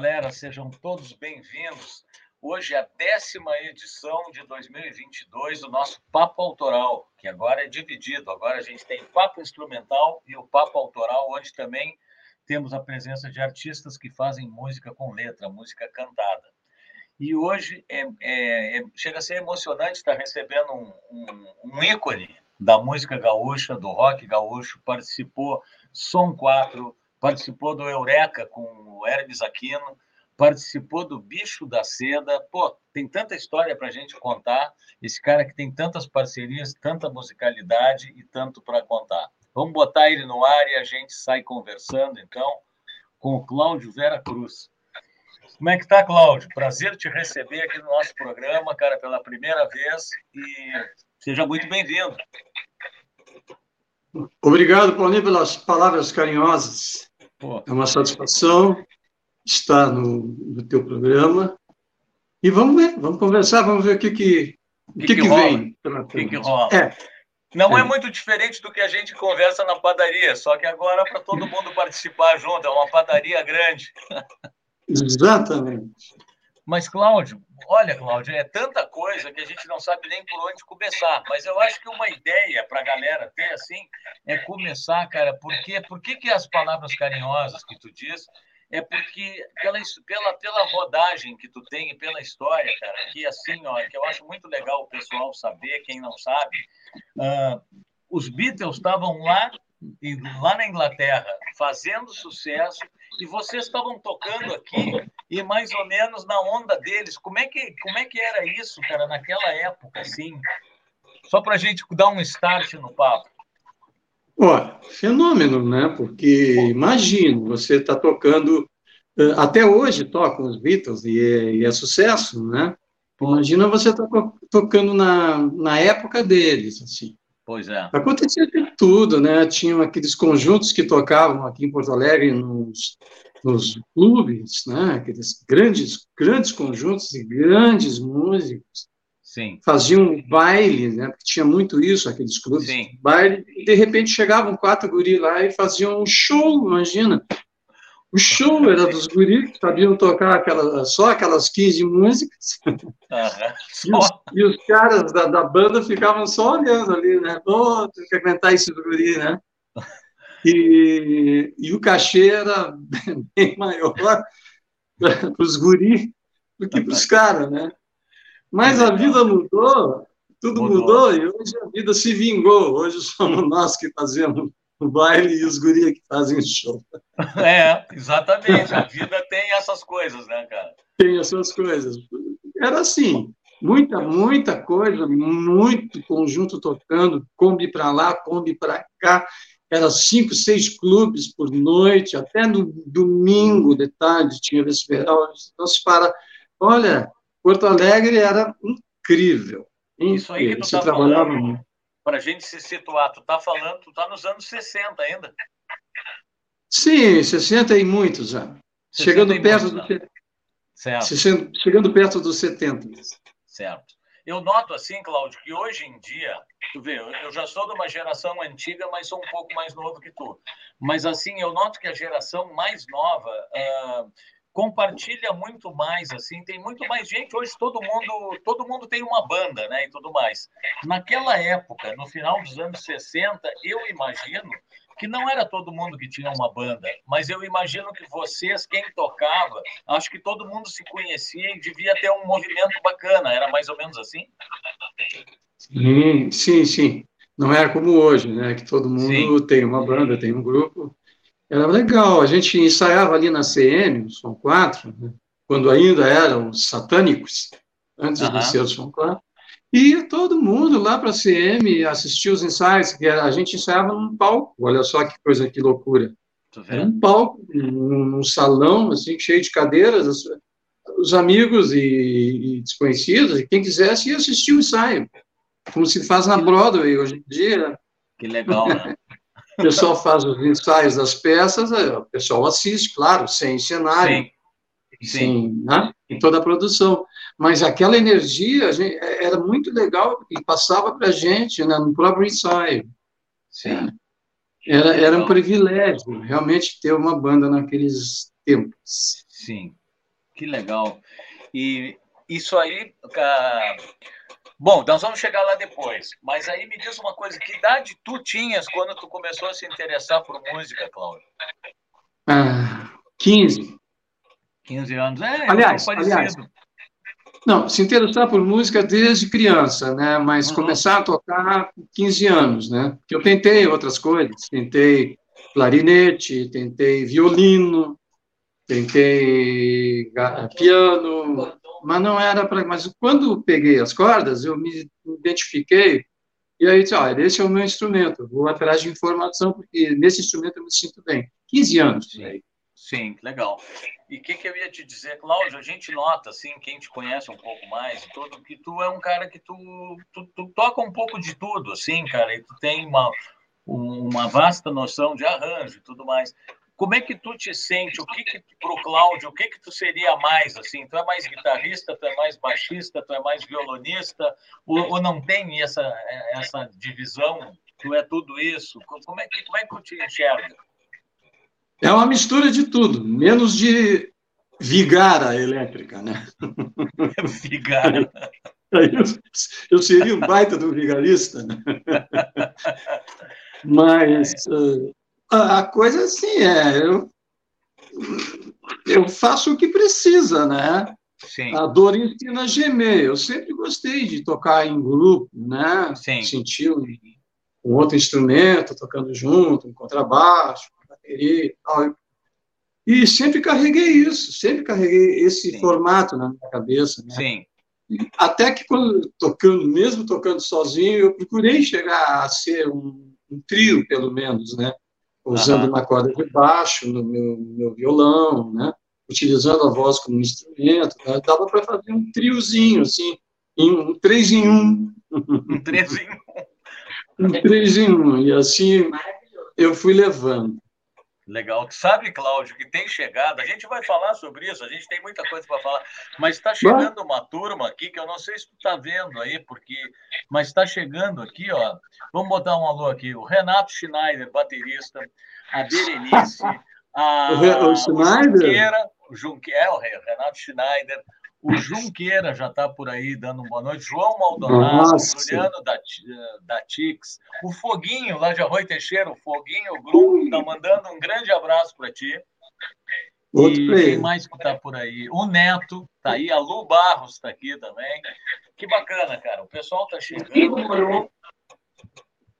Galera, sejam todos bem-vindos. Hoje é a décima edição de 2022 do nosso Papo Autoral, que agora é dividido. Agora a gente tem Papo Instrumental e o Papo Autoral, onde também temos a presença de artistas que fazem música com letra, música cantada. E hoje é, é, é, chega a ser emocionante estar recebendo um, um, um ícone da música gaúcha, do rock gaúcho, participou Som 4, participou do Eureka com Hermes Aquino, participou do Bicho da Seda. Pô, tem tanta história para a gente contar. Esse cara que tem tantas parcerias, tanta musicalidade e tanto para contar. Vamos botar ele no ar e a gente sai conversando, então, com o Cláudio Vera Cruz. Como é que tá, Cláudio? Prazer te receber aqui no nosso programa, cara, pela primeira vez e seja muito bem-vindo. Obrigado, Paulinho, pelas palavras carinhosas. Pô. É uma satisfação estar no, no teu programa. E vamos ver, vamos conversar, vamos ver o que, que, o que, que, que vem. O que, que rola. É. Não é. é. muito diferente do que a gente conversa na padaria, só que agora para todo mundo participar junto, é uma padaria grande. Exatamente. Mas, Cláudio, olha, Cláudio, é tanta coisa que a gente não sabe nem por onde começar. Mas eu acho que uma ideia para a galera ter, assim, é começar, cara, porque, por que, as palavras carinhosas que tu diz é porque pela, pela, pela rodagem que tu tem e pela história, cara, que assim, ó, que eu acho muito legal o pessoal saber, quem não sabe, uh, os Beatles estavam lá, lá na Inglaterra, fazendo sucesso, e vocês estavam tocando aqui e mais ou menos na onda deles. Como é que, como é que era isso, cara, naquela época, assim? Só para a gente dar um start no papo. Olha, fenômeno, né? Porque imagina, você está tocando, eh, até hoje tocam os Beatles e é, e é sucesso, né? Imagina você tá tocando na, na época deles, assim. Pois é. Acontecia de tudo, né? Tinham aqueles conjuntos que tocavam aqui em Porto Alegre nos, nos clubes, né? Aqueles grandes, grandes conjuntos e grandes músicos. Sim. Faziam baile, né? Porque tinha muito isso, aqueles clubes. Sim. Baile, e de repente chegavam quatro guris lá e faziam um show, imagina. O show era dos guris que sabiam tocar aquela, só aquelas 15 músicas. Uhum. E, os, e, os, caras da, da, banda ficavam só olhando ali, né? Pô, tem que aguentar esse guri, né? E, e o cachê era bem maior para os guris do que para os caras, né? Mas a vida mudou, tudo mudou. mudou e hoje a vida se vingou. Hoje somos nós que fazemos o baile e os gurias que fazem o show. É, exatamente. A vida tem essas coisas, né, cara? Tem essas coisas. Era assim, muita, muita coisa, muito conjunto tocando, Kombi para lá, Kombi para cá. Era cinco, seis clubes por noite, até no domingo de tarde tinha vesperal. Então, se para. Olha, Porto Alegre era incrível. Isso aí que tu tá trabalhava falando, muito. Para a gente se situar, tu tá falando, tu tá nos anos 60 ainda. Sim, 60 e muitos já. Chegando perto muitos, do certo. chegando perto dos 70. Certo. Eu noto assim, Cláudio, que hoje em dia, tu vê, eu já sou de uma geração antiga, mas sou um pouco mais novo que tu. Mas assim, eu noto que a geração mais nova uh, compartilha muito mais assim tem muito mais gente. Hoje todo mundo todo mundo tem uma banda né e tudo mais. Naquela época no final dos anos 60 eu imagino que não era todo mundo que tinha uma banda mas eu imagino que vocês quem tocava acho que todo mundo se conhecia e devia ter um movimento bacana. Era mais ou menos assim? Sim sim sim. Não era como hoje né que todo mundo sim. tem uma banda tem um grupo era legal. A gente ensaiava ali na CM, no Som 4, né? quando ainda eram satânicos, antes uhum. de ser o Som 4. E todo mundo lá para a CM assistia os ensaios, que a gente ensaiava num palco. Olha só que coisa, que loucura. Era um palco, um, salão assim cheio de cadeiras, os amigos e, e, desconhecidos, e quem quisesse ia assistir o ensaio, como se faz na Broadway hoje em dia. Que legal, né? O pessoal faz os ensaios das peças, o pessoal assiste, claro, sem cenário, Sim. Sim. Né? em toda a produção. Mas aquela energia gente, era muito legal e passava para a gente né, no próprio ensaio. Sim. Era, era um privilégio realmente ter uma banda naqueles tempos. Sim, que legal. E isso aí, bom, nós vamos chegar lá depois. Mas aí me diz uma coisa, que idade tu tinhas quando tu começou a se interessar por música, Cláudio? Ah, 15. 15 anos, é, aliás, é aliás, não, se interessar por música desde criança, né? Mas uhum. começar a tocar com 15 anos, né? Porque eu tentei outras coisas, tentei clarinete, tentei violino, tentei piano, mas não era para. Mas quando peguei as cordas, eu me identifiquei e aí disse: olha, esse é o meu instrumento, vou atrás de informação, porque nesse instrumento eu me sinto bem. 15 anos. Sim, Sim legal. E o que, que, eu ia te dizer, Cláudio? A gente nota, assim, quem te conhece um pouco mais, tudo, que tu é um cara que tu, tu, tu toca um pouco de tudo, assim, cara, e tu tem uma, uma vasta noção de arranjo e tudo mais. Como é que tu te sente? O que que pro Cláudio, o que que tu seria mais assim? Tu é mais guitarrista, tu é mais baixista, tu é mais violonista ou, ou não tem essa essa divisão? Tu é tudo isso? Como é que como é que tu te enxerga? É uma mistura de tudo, menos de vigara elétrica, né? vigara. Eu, seria um baita do vigarista, né? Mas uh, a coisa assim é, eu, eu faço o que precisa, né? Sim. A dor ensina a gemer. Eu sempre gostei de tocar em grupo, né? Sim. Sentir um, um outro instrumento tocando junto, um contrabaixo, uma bateria e tal. E sempre carreguei isso, sempre carreguei esse Sim. formato na minha cabeça. Né? Sim. Até que quando tocando, mesmo tocando sozinho, eu procurei chegar a ser um, um trio, pelo menos, né? Usando uma corda de baixo no meu, meu violão, né? utilizando a voz como instrumento, né? dava para fazer um triozinho, assim, um três em um. Um três em um. um três em um, e assim eu fui levando. Legal. Sabe, Cláudio, que tem chegado, a gente vai falar sobre isso, a gente tem muita coisa para falar, mas está chegando uma turma aqui que eu não sei se tu está vendo aí, porque, mas está chegando aqui, ó. Vamos botar um alô aqui. O Renato Schneider, baterista, a Berenice, a, o, Schneider? o Junqueira, o Junqueira, é, o Renato Schneider, o Junqueira já está por aí dando uma boa noite. João Maldonado, Nossa. Juliano da, da Tix, o Foguinho lá de Arroio Teixeira, o Foguinho, o Grum, está mandando um grande abraço para ti. Outro e quem mais que está por aí? O Neto está aí, a Lu Barros está aqui também. Que bacana, cara. O pessoal está chegando.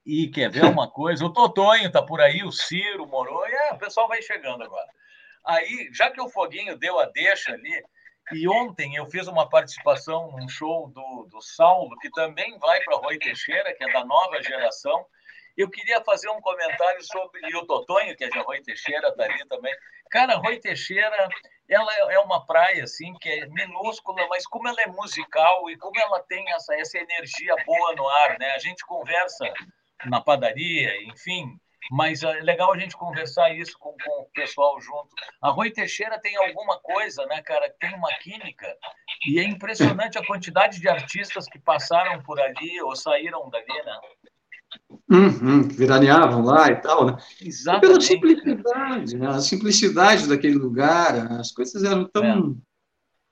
E quer ver uma coisa? O Totonho está por aí, o Ciro morou. E é, o pessoal vai chegando agora. Aí, já que o Foguinho deu a deixa ali, e ontem eu fiz uma participação num show do, do Saulo, que também vai para Rui Teixeira, que é da nova geração. Eu queria fazer um comentário sobre e o Totonho, que é de Rui Teixeira, está ali também. Cara, Rui Teixeira, ela é uma praia assim que é minúscula, mas como ela é musical e como ela tem essa, essa energia boa no ar, né? A gente conversa na padaria, enfim, mas é legal a gente conversar isso com, com o pessoal junto. A Rui Teixeira tem alguma coisa, né, cara? Tem uma química e é impressionante a quantidade de artistas que passaram por ali ou saíram dali, né? Uhum, que viraneavam lá e tal, né? Exatamente. Pela simplicidade, né? a simplicidade daquele lugar, as coisas eram tão, é.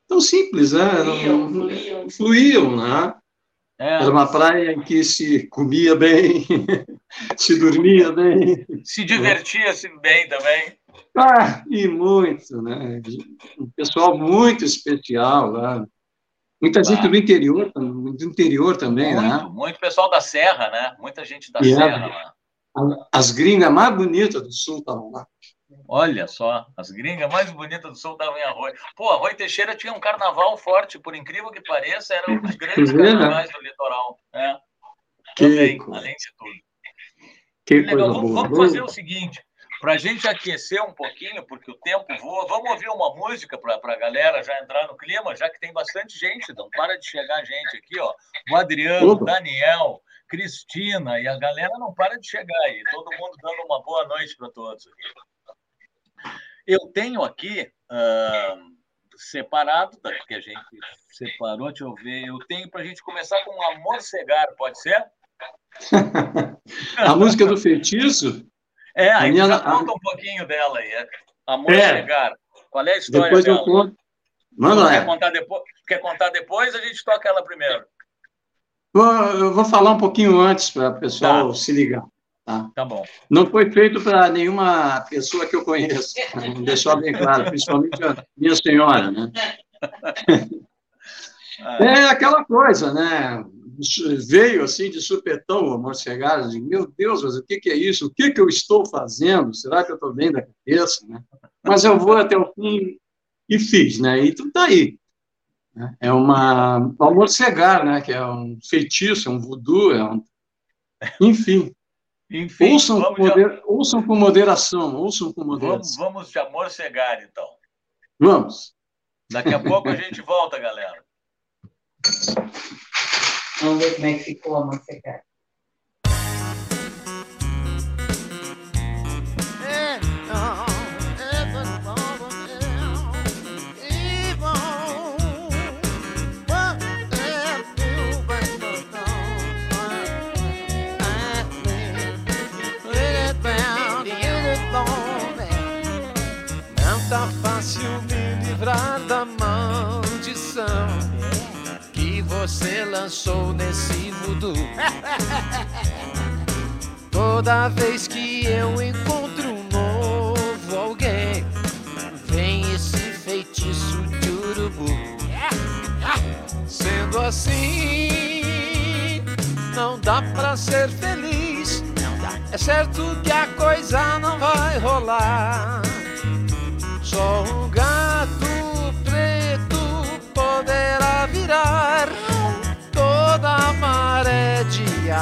tão simples, né? Fluíam, fluíam. fluíam né? É. Era uma praia em que se comia bem, se dormia bem. Se divertia-se bem também. Ah, e muito, né? Um pessoal muito especial lá. Muita gente do interior, do interior também, muito, né? Muito pessoal da Serra, né? Muita gente da e Serra lá. As gringas mais bonitas do sul estavam lá. Olha só, as gringas mais bonitas do sul davam em Arroio. Pô, Arroio Teixeira tinha um carnaval forte, por incrível que pareça, era um dos grandes né? carnavais do litoral. É. Também, além de tudo. Que legal. Vamos, vamos, fazer o seguinte, para a gente aquecer um pouquinho, porque o tempo voa, vamos ouvir uma música para a galera já entrar no clima, já que tem bastante gente, não para de chegar gente aqui, ó. O Adriano, o Daniel, Cristina, e a galera não para de chegar aí, todo mundo dando uma boa noite para todos aqui. Eu tenho aqui, uh, separado, tá, que a gente separou, deixa eu ver, eu tenho para a gente começar com Amor Cegar, pode ser? a música do feitiço? É, a minha... já conta um pouquinho dela aí. É Amor é. Cegar. Qual é a história depois dela? Eu conto. Manda quer contar, depois, quer contar depois? A gente toca ela primeiro. Eu vou falar um pouquinho antes para o pessoal tá. se ligar. Tá? tá bom. Não foi feito para nenhuma pessoa que eu conheço. Deixar bem claro, principalmente a minha senhora, né? É aquela coisa, né? Veio assim de supetão o amor cegado, de meu Deus, mas o que, que é isso? O que, que eu estou fazendo? Será que eu estou bem da cabeça? Né? Mas eu vou até o fim e fiz, né? E tu tá aí. Né? É uma, um amor cegar, né? Que é um feitiço, é um voodoo, é um... Enfim. Enfim ouçam, com moder... de... ouçam com moderação, ouçam com moderação. Vamos, vamos de amor cegar, então. Vamos. Daqui a pouco a gente volta, galera. Vamos ver como é que ficou a mocecada. Não você lançou nesse voodoo. Toda vez que eu encontro um novo alguém, vem esse feitiço de urubu. Sendo assim, não dá pra ser feliz. É certo que a coisa não vai rolar.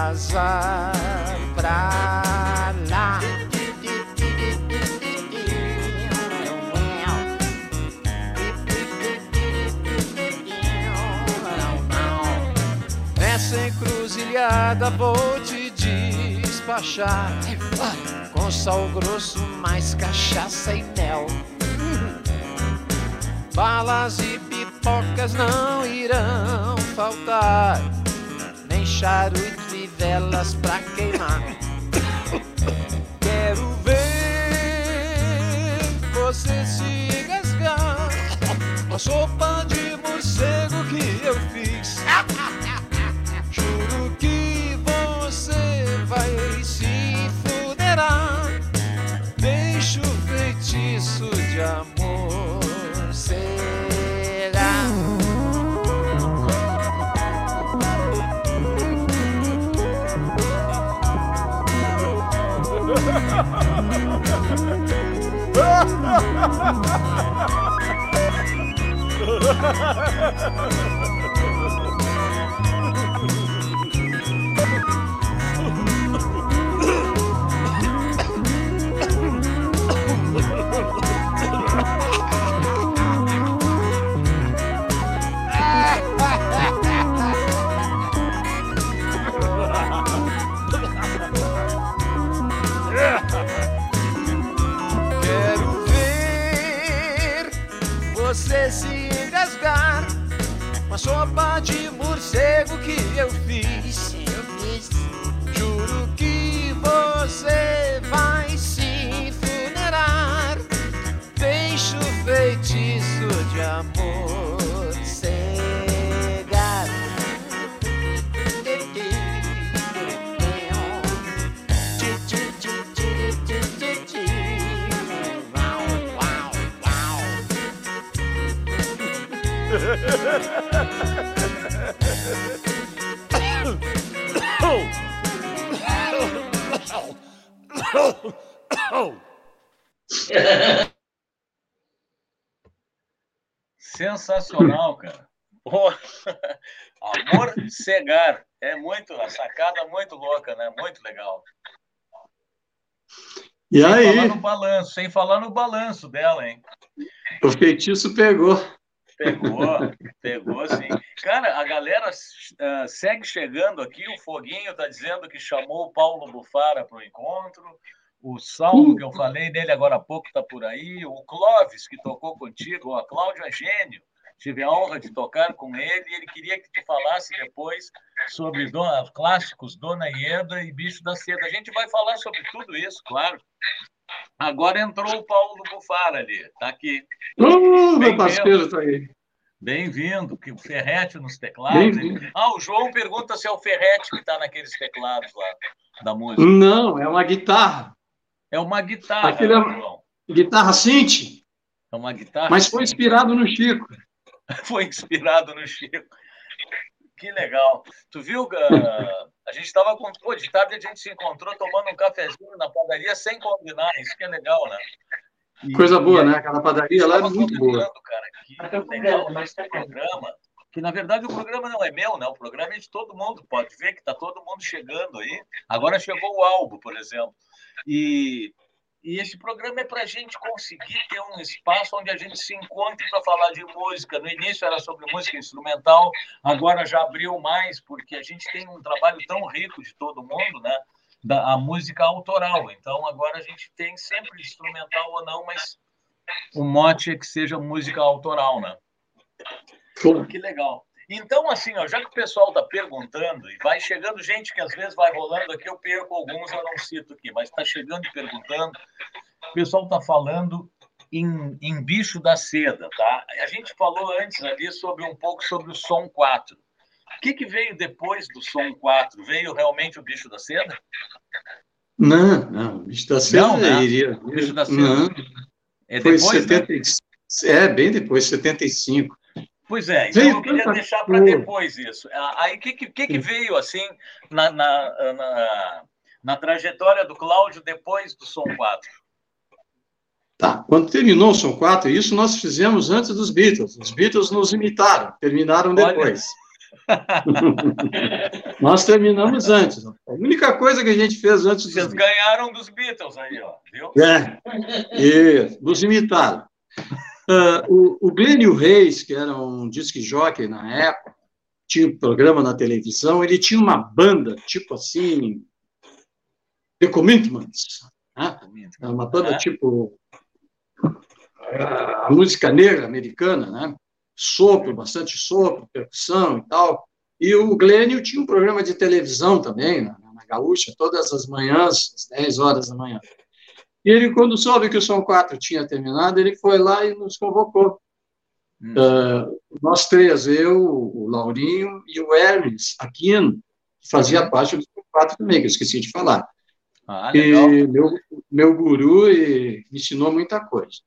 Azar pra lá. Nessa encruzilhada vou te despachar com sal grosso, mais cachaça e mel. Balas e pipocas não irão faltar, nem charuto velas pra queimar. Quero ver você se engasgar a sopa de morcego que eu fiz. Você sopa de morcego que eu fiz. Sensacional, cara. Amor cegar. É muito, a sacada muito louca, né? Muito legal. E sem aí? Falar no balanço, sem falar no balanço dela, hein? O feitiço pegou. Pegou, pegou sim. Cara, a galera uh, segue chegando aqui. O Foguinho está dizendo que chamou o Paulo Bufara para o encontro. O Salmo, que eu falei dele agora há pouco, está por aí. O Clóvis, que tocou contigo. A Cláudio é gênio. Tive a honra de tocar com ele e ele queria que tu falasse depois sobre dona, clássicos Dona Ieda e Bicho da Seda. A gente vai falar sobre tudo isso, claro. Agora entrou o Paulo Bufar ali, está aqui. Oh, meu parceiro está aí. Bem-vindo, que o Ferrete nos teclados. Ah, o João pergunta se é o Ferrete que está naqueles teclados lá da música. Não, é uma guitarra. É uma guitarra, Aquele é... João. Guitarra synth. É uma guitarra. Mas foi inspirado no Chico. foi inspirado no Chico. Que legal. Tu viu, a gente estava com. Pô, de tarde a gente se encontrou tomando um cafezinho na padaria sem combinar. Isso que é legal, né? E, Coisa boa, né? Aquela padaria lá é muito boa. Cara, que legal esse programa. Que na verdade o programa não é meu, né? O programa é de todo mundo. Pode ver que está todo mundo chegando aí. Agora chegou o álbum, por exemplo. E e esse programa é para a gente conseguir ter um espaço onde a gente se encontre para falar de música. No início era sobre música instrumental, agora já abriu mais, porque a gente tem um trabalho tão rico de todo mundo, né? Da, a música autoral. Então agora a gente tem sempre instrumental ou não, mas o mote é que seja música autoral, né? Que legal. Então, assim, ó, já que o pessoal está perguntando, e vai chegando gente que às vezes vai rolando aqui, eu perco alguns, eu não cito aqui, mas está chegando e perguntando. O pessoal está falando em, em, bicho da seda, tá? A gente falou antes ali sobre um pouco sobre o som 4. O que, que veio depois do som 4? Veio realmente o bicho da seda? Não, não, o bicho da seda não, né? iria. O bicho da seda. Não. É depois, Foi 70, né? É, bem depois, 75. Pois é, então eu queria deixar para depois isso. Ah, aí o que, que, que, veio assim na, na, na, na, trajetória do Cláudio depois do Som 4? Tá, quando terminou o Som 4, isso nós fizemos antes dos Beatles. Os Beatles nos imitaram, terminaram depois. nós terminamos antes. A única coisa que a gente fez antes dos Vocês Beatles. ganharam dos Beatles aí, ó, viu? É, e nos imitaram. Uh, o, o Glênio Reis, que era um disc jockey na época, tinha um programa na televisão, ele tinha uma banda, tipo assim, The Commitments, né? uma banda é. tipo a música negra americana, né? Sopro, bastante sopro, percussão e tal. E o Glênio tinha um programa de televisão também, na, na Gaúcha, todas as manhãs, às 10 horas da manhã. E ele, quando soube que o Som 4 tinha terminado, ele foi lá e nos convocou. Hum. Uh, nós três, eu, o Laurinho e o Hermes Aquino, que fazia uhum. parte do Som 4 também, que eu esqueci de falar. Ah, e meu, meu guru e me ensinou muita coisa.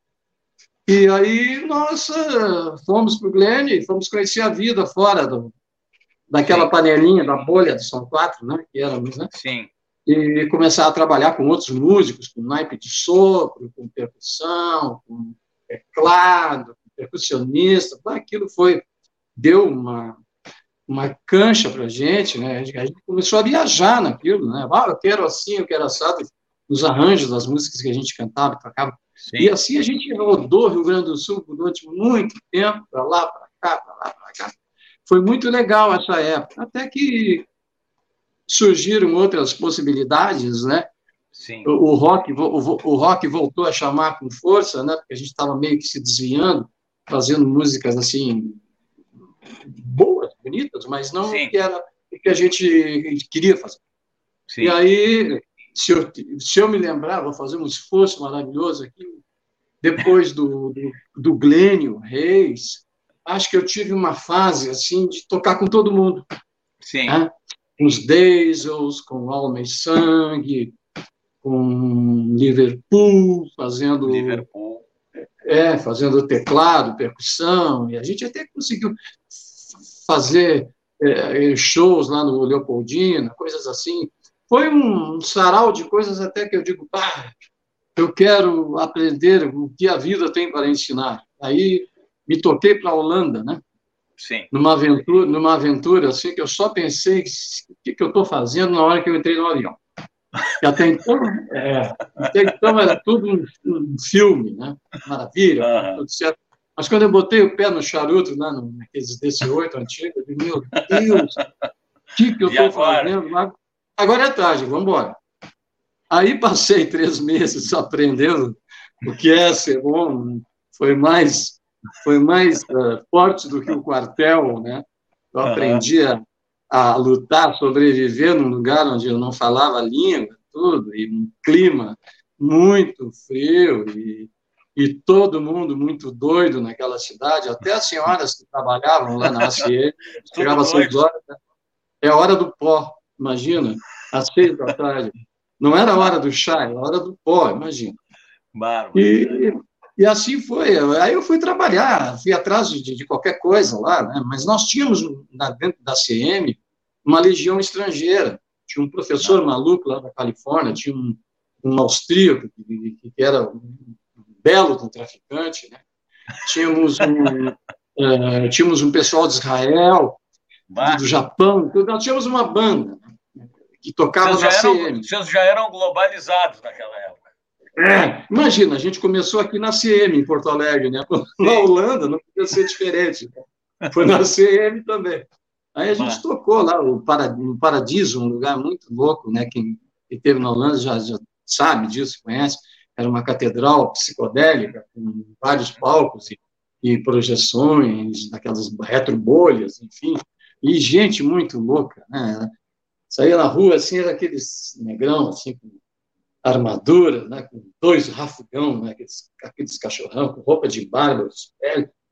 E aí nós uh, fomos para o Glen, fomos conhecer a vida fora do, daquela panelinha, da bolha do São 4, né? Que éramos, né? Sim e começar a trabalhar com outros músicos, com naipe de sopro, com percussão, com teclado, com percussionista, aquilo foi, deu uma, uma cancha para a gente, né? A gente começou a viajar naquilo, né? Ah, eu quero assim, eu quero assado, nos arranjos das músicas que a gente cantava, tocava. Sim. E assim a gente rodou Rio Grande do Sul durante muito tempo, para lá, para cá, para lá, para cá. Foi muito legal essa época, até que surgiram outras possibilidades, né? Sim. O, o rock, o, o, rock voltou a chamar com força, né? Porque a gente estava meio que se desviando, fazendo músicas assim boas, bonitas, mas não Sim. que era o que a gente queria fazer. Sim. E aí, se eu, se eu me lembrar, vou fazer um esforço maravilhoso aqui. Depois do, do, do Glênio Reis, acho que eu tive uma fase assim de tocar com todo mundo. Sim. Né? Com os Diesels, com Alma e Sangue, com Liverpool, fazendo. Liverpool. É, fazendo teclado, percussão, e a gente até conseguiu fazer é, shows lá no Leopoldina, coisas assim. Foi um sarau de coisas até que eu digo, pá, eu quero aprender o que a vida tem para ensinar. Aí me toquei para a Holanda, né? Sim. Numa aventura, numa aventura assim que eu só pensei o que, que eu estou fazendo na hora que eu entrei no avião. E até então, é, até então era tudo um, um filme, né? Maravilha, uhum. tudo certo. Mas quando eu botei o pé no charuto, né, naqueles DC-8 antigos, eu disse, meu Deus, o que, que eu estou fazendo? Agora é tarde, vamos embora. Aí passei três meses aprendendo o que é ser bom, foi mais foi mais uh, forte do que o quartel, né? Eu aprendi a, a, lutar, sobreviver num lugar onde eu não falava a língua, tudo, e um clima muito frio e, e todo mundo muito doido naquela cidade, até as senhoras que trabalhavam lá na ACE, chegavam às seis horas, né? é hora do pó, imagina, às seis da tarde. Não era a hora do chá, era a hora do pó, imagina. E, e assim foi. Aí eu fui trabalhar, fui atrás de, de qualquer coisa lá, né? mas nós tínhamos dentro da CM uma legião estrangeira. Tinha um professor maluco lá da Califórnia, tinha um, um austríaco que, que era um belo um traficante, né? Tínhamos um, uh, tínhamos um pessoal de Israel, do, do Japão, nós tínhamos uma banda né? que tocava vocês na CM. vocês já eram globalizados naquela época. É, imagina, a gente começou aqui na CM, em Porto Alegre, né? Na Holanda não podia ser diferente. Né? Foi na CM também. Aí a gente tocou lá o Paradiso, um lugar muito louco, né? Quem esteve na Holanda já, já sabe disso, conhece. Era uma catedral psicodélica, com vários palcos e, e projeções, daquelas retrobolhas, enfim. E gente muito louca, né? Saía na rua, assim, era aqueles negrão, assim, com armadura, né, com dois rafugão, né, aqueles, aqueles cachorrão com roupa de barba,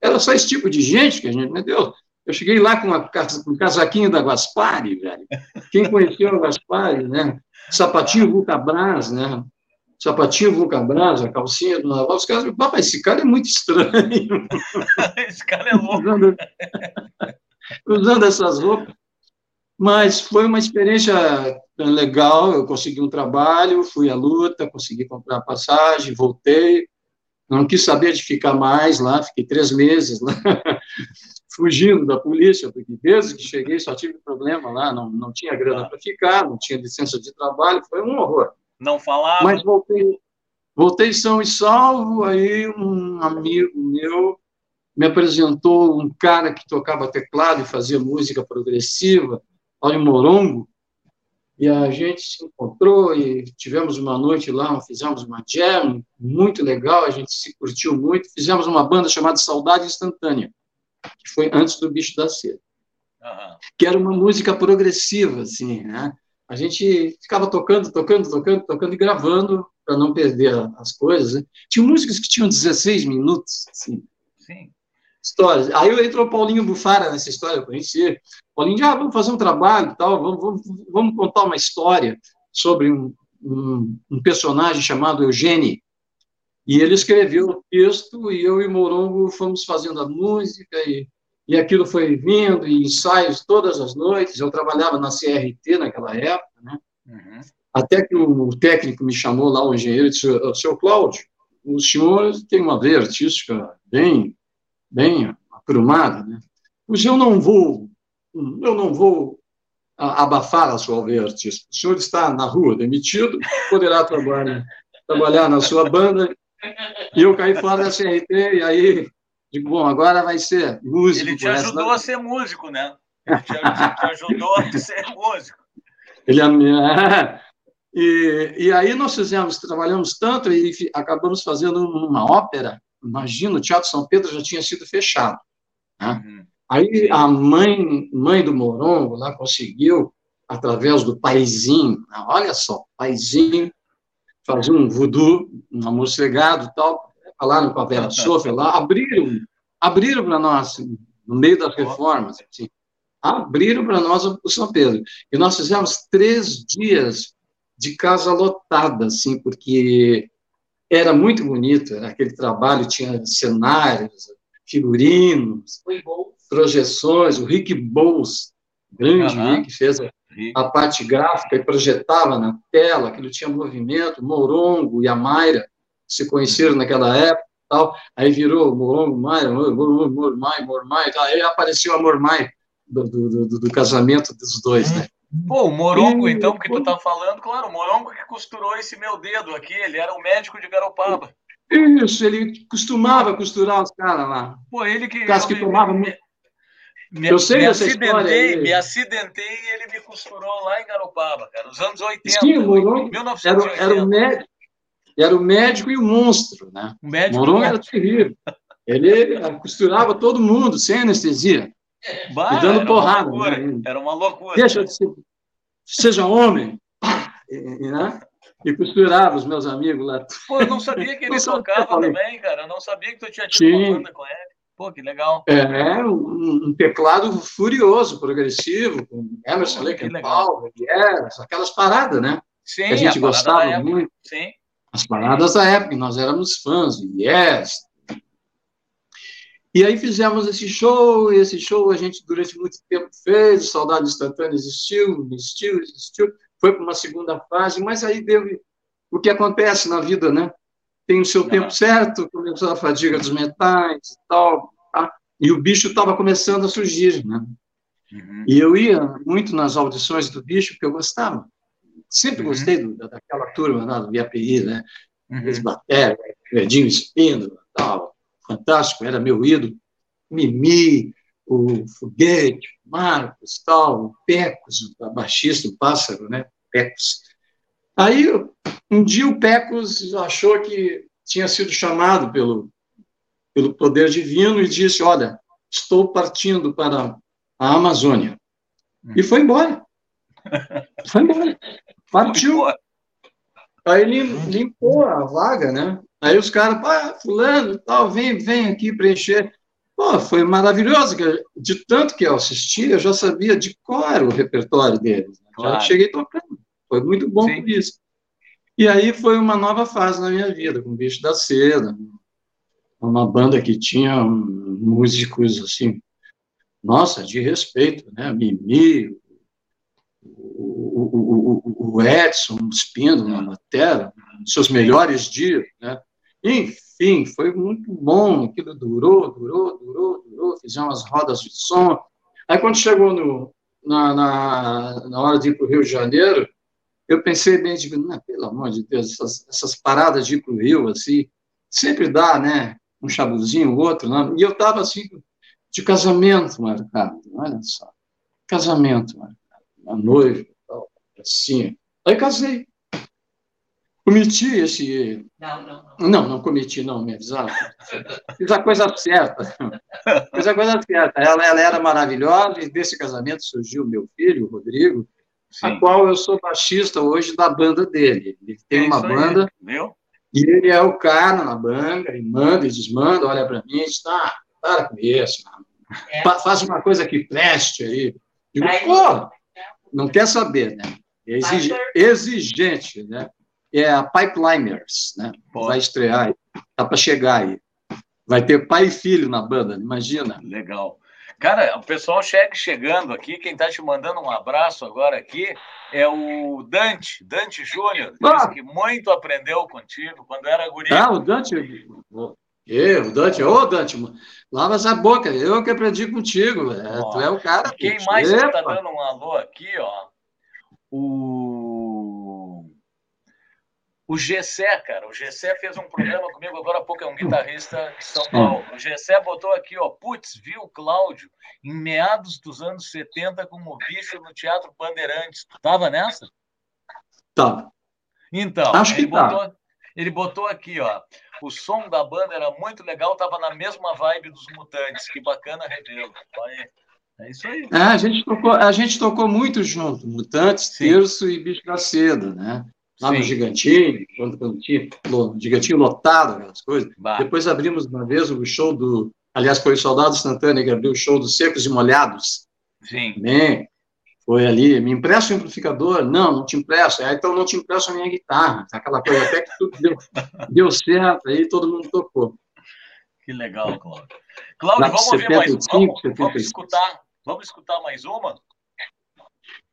era só esse tipo de gente que a gente, meu Deus, eu cheguei lá com, uma, com um casaquinho da Gaspari, velho, quem conheceu a Gaspari, né, sapatinho Vulcabras, né, sapatinho Vulcabras, a calcinha do Naval, os caras, papai, esse cara é muito estranho. esse cara é louco. Usando, usando essas roupas. Mas foi uma experiência legal. Eu consegui um trabalho, fui à luta, consegui comprar passagem, voltei. Não quis saber de ficar mais lá, fiquei três meses lá, fugindo da polícia, porque desde que cheguei só tive problema lá, não, não tinha grana para ficar, não tinha licença de trabalho, foi um horror. Não falava? Mas voltei, voltei são e salvo, aí um amigo meu me apresentou um cara que tocava teclado e fazia música progressiva, Paulo Morongo, e a gente se encontrou e tivemos uma noite lá, fizemos uma jam muito legal, a gente se curtiu muito, fizemos uma banda chamada Saudade Instantânea, que foi antes do Bicho da Seda, uhum. que era uma música progressiva, assim, né? A gente ficava tocando, tocando, tocando, tocando e gravando para não perder as coisas. Né? Tinha músicas que tinham 16 minutos, assim. Sim histórias. Aí entrou o Paulinho Bufara nessa história, eu conheci. Paulinho, ah, vamos fazer um trabalho tal, vamos, vamos, vamos contar uma história sobre um, um, um, personagem chamado Eugênio. E ele escreveu o texto e eu e Morongo fomos fazendo a música e, e aquilo foi vindo, e ensaios todas as noites. Eu trabalhava na CRT naquela época, né? Uhum. Até que o técnico me chamou lá, o engenheiro, e disse, seu Cláudio, o senhor tem uma veia artística bem bem aprumada, né? Pois eu não vou, eu não vou abafar a sua veia artística. O senhor está na rua, demitido, poderá trabalhar, trabalhar na sua banda. E eu caí fora da CRT, e aí digo, bom, agora vai ser músico. Ele te ajudou a ser músico, né? Ele te, te ajudou a ser músico. Ele, é, e, e aí nós fizemos, trabalhamos tanto e acabamos fazendo uma ópera Imagina, o Teatro São Pedro já tinha sido fechado. Né? Uhum. Aí a mãe, mãe do Morongo lá conseguiu, através do paizinho, né? olha só, paizinho, fazer um voodoo, um amorcegado e tal, falaram com a Vera Sofia lá, abriram, abriram para nós, no meio das reformas, assim, abriram para nós o São Pedro. E nós fizemos três dias de casa lotada, assim, porque era muito bonito, era aquele trabalho tinha cenários, figurinos, projeções, o Rick Bowles, grande uhum. Rick, fez a, a, parte gráfica e projetava na tela, aquilo tinha movimento, Morongo e a Mayra se conheceram naquela época, tal, aí virou Morongo, Mayra, Mormai, Mormai, aí apareceu a Mormai do, do, do, do casamento dos dois, né? Pô, o Morongo, e, então, que tu tá falando, claro, o Morongo que costurou esse meu dedo aqui, ele era o médico de Garopaba. Isso, ele costumava costurar os caras lá. Pô, ele que. Os que tomavam. Me, me, eu sei me dessa acidentei, história. Me acidentei e ele me costurou lá em Garopaba, cara, nos anos 80. Sim, o Morongo 1980. Era, era, o médico, era o médico e o monstro, né? O médico Morongo era terrível. Ele costurava todo mundo, sem anestesia. Bah, e dando porrada. Né? Era uma loucura. Deixa de ser, seja homem. E, né? e costurava os meus amigos lá. Pô, eu não sabia que ele tocava também, cara. Eu não sabia que tu tinha tido Sim. uma banda com ele. Pô, que legal. É, um, um teclado furioso, progressivo, com Emerson, Lake yes, aquelas paradas, né? Sim, que a gente a gostava muito. Sim. As paradas da época, nós éramos fãs, yes. E aí fizemos esse show, e esse show a gente durante muito tempo fez, o Saudade Instantânea existiu, existiu, existiu, foi para uma segunda fase, mas aí deu o que acontece na vida, né? tem o seu tempo certo, começou a fadiga dos metais e tal, tá? e o bicho estava começando a surgir, né? Uhum. E eu ia muito nas audições do bicho, porque eu gostava. Sempre uhum. gostei do, daquela turma lá do IAPI, né? Uhum. Eles bateram, Edinho Espíndola, tal, fantástico, era meu ídolo. Mimi, o Foguete, Marcos, tal, o Pecos, o baixista, o pássaro, né? Pecos. Aí, um dia o Pecos achou que tinha sido chamado pelo, pelo poder divino e disse: Olha, estou partindo para a Amazônia. E foi embora. Foi embora. Partiu. Aí ele limpou a vaga, né? Aí os caras, pá, fulano, tal, vem, vem aqui preencher. Pô, foi maravilhoso, de tanto que eu assisti, eu já sabia de qual era o repertório deles. Né? Claro. Já cheguei tocando. Foi muito bom Sim. por isso. E aí foi uma nova fase na minha vida, com o Bicho da Seda, uma banda que tinha músicos assim, nossa, de respeito, né? Mimi, o, o, o Edson Spindo na matéria, seus melhores dias, né? Enfim, foi muito bom, aquilo durou, durou, durou, durou, fizemos as rodas de som. Aí quando chegou no, na, na, na hora de ir para o Rio de Janeiro, eu pensei bem, digo, não, pelo amor de Deus, essas, essas paradas de ir para o Rio, assim, sempre dá, né? Um chabuzinho, outro, não? e eu estava assim, de casamento marcado, olha só, casamento marcado, a noiva, assim. Aí casei. Cometi esse. Não, não, não. Não, não cometi, não, me avisaram. Fiz a coisa certa. Fiz a coisa certa. Ela, ela era maravilhosa, e desse casamento surgiu meu filho, o Rodrigo, Sim. a qual eu sou baixista hoje da banda dele. Ele tem é uma banda. Aí, viu? E ele é o cara na banda, e manda e desmanda, olha para mim e diz: tá, para com isso, é. faz uma coisa que preste aí. Digo, pô, não quer saber, né? É exigente, né? É a Pipeliners, né? Pô. Vai estrear, tá para chegar aí. Vai ter pai e filho na banda, imagina. Legal. Cara, o pessoal chega chegando aqui, quem está te mandando um abraço agora aqui é o Dante, Dante Júnior, ah. que muito aprendeu contigo quando era guri. Ah, o Dante. Eu, o Dante, ô Dante, lava essa boca, eu que aprendi contigo, é, tu é o cara. Quem mais está dando um alô aqui, ó? O o Gessé, cara, o Gessé fez um programa comigo agora há pouco, é um guitarrista de São Paulo. O Gessé botou aqui, ó, putz, viu o Cláudio em meados dos anos 70 como bicho no Teatro Bandeirantes. Tu tava nessa? Tá. Então, Acho ele, que tá. botou, ele botou aqui, ó, o som da banda era muito legal, tava na mesma vibe dos Mutantes. Que bacana revê-lo. É isso aí. É, a, gente tocou, a gente tocou muito junto, Mutantes, Sim. Terço e Bicho da Seda, né? Lá Sim. no Gigantinho, quando, quando tinha no Gigantinho lotado, aquelas coisas. Bah. Depois abrimos uma vez o show do. Aliás, foi o Soldado Instantâneo que abriu o show dos Secos e Molhados. Sim. Também. Foi ali, me empresta o amplificador? Não, não te empresto. Aí, então não te empresto a minha guitarra. Aquela coisa até que tudo deu, deu certo, aí todo mundo tocou. Que legal, Cláudio. Cláudio, vamos 75, ouvir mais. Vamos, vamos escutar. Vamos escutar mais uma?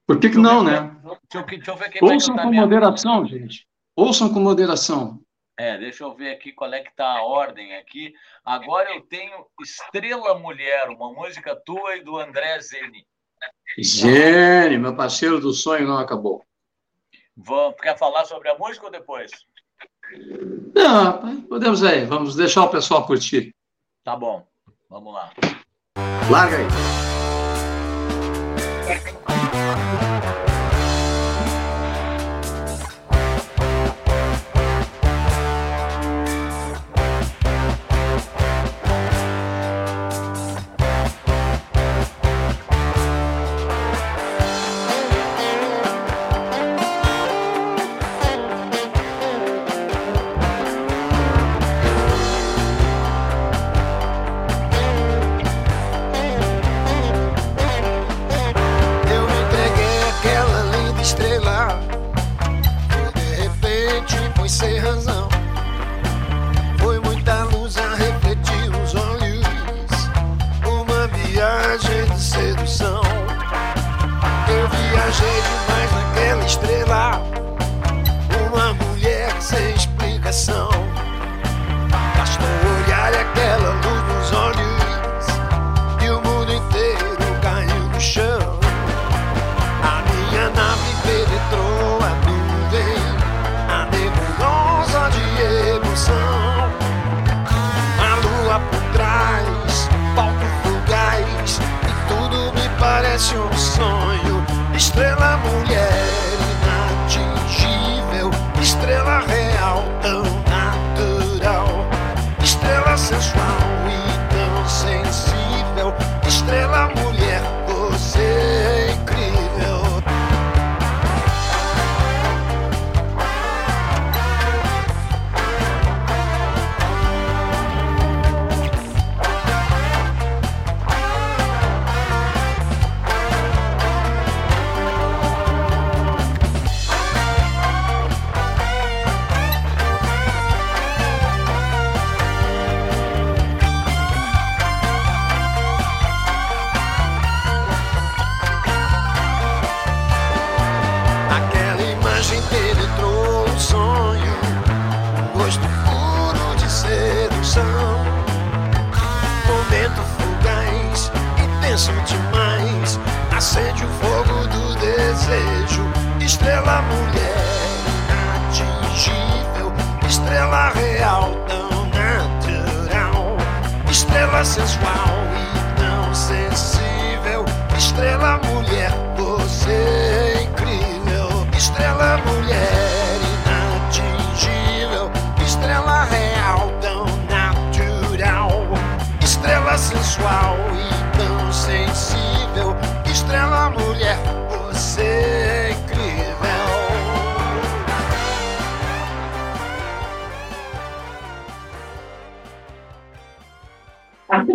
Por que, que não, né? Deixa eu, deixa eu ver quem Ouçam com moderação, gente. Ouçam com moderação. É, deixa eu ver aqui qual é que tá a ordem aqui. Agora eu tenho Estrela Mulher, uma música tua e do André Zeni. Zeni, meu parceiro do sonho não acabou. Vamos, quer falar sobre a música ou depois? Não, podemos aí. Vamos deixar o pessoal curtir. Tá bom, vamos lá. Larga aí.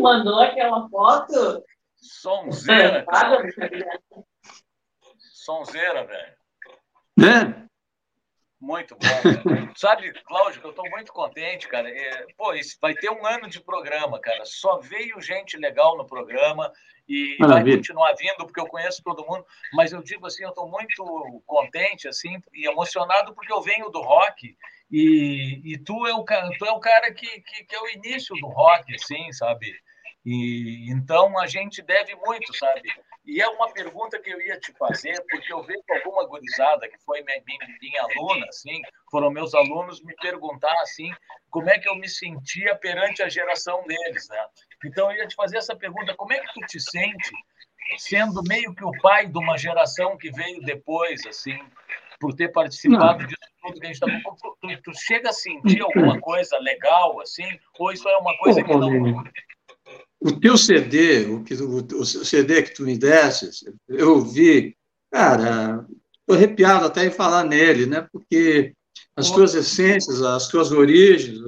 Mandou aquela foto? Sonzeira, sabia. Sonzeira, velho. Né? Muito bom. Cara. Sabe, Cláudio, que eu estou muito contente, cara. É, pô, isso vai ter um ano de programa, cara. Só veio gente legal no programa e vai Maravilha. continuar vindo, porque eu conheço todo mundo. Mas eu digo assim, eu estou muito contente, assim, e emocionado porque eu venho do rock e, e tu é o cara, tu é o cara que, que, que é o início do rock, assim, sabe? E então a gente deve muito, sabe? E é uma pergunta que eu ia te fazer, porque eu vejo alguma gurizada que foi minha, minha, minha aluna, assim, foram meus alunos me perguntar assim, como é que eu me sentia perante a geração deles, né? Então eu ia te fazer essa pergunta, como é que tu te sente sendo meio que o pai de uma geração que veio depois, assim, por ter participado disso tudo que a gente está tu, tu, tu chega a sentir alguma coisa legal, assim, ou isso é uma coisa que não O teu CD, o, que, o, o CD que tu me desse, eu ouvi, cara, estou arrepiado até em falar nele, né? Porque as tuas essências, as tuas origens,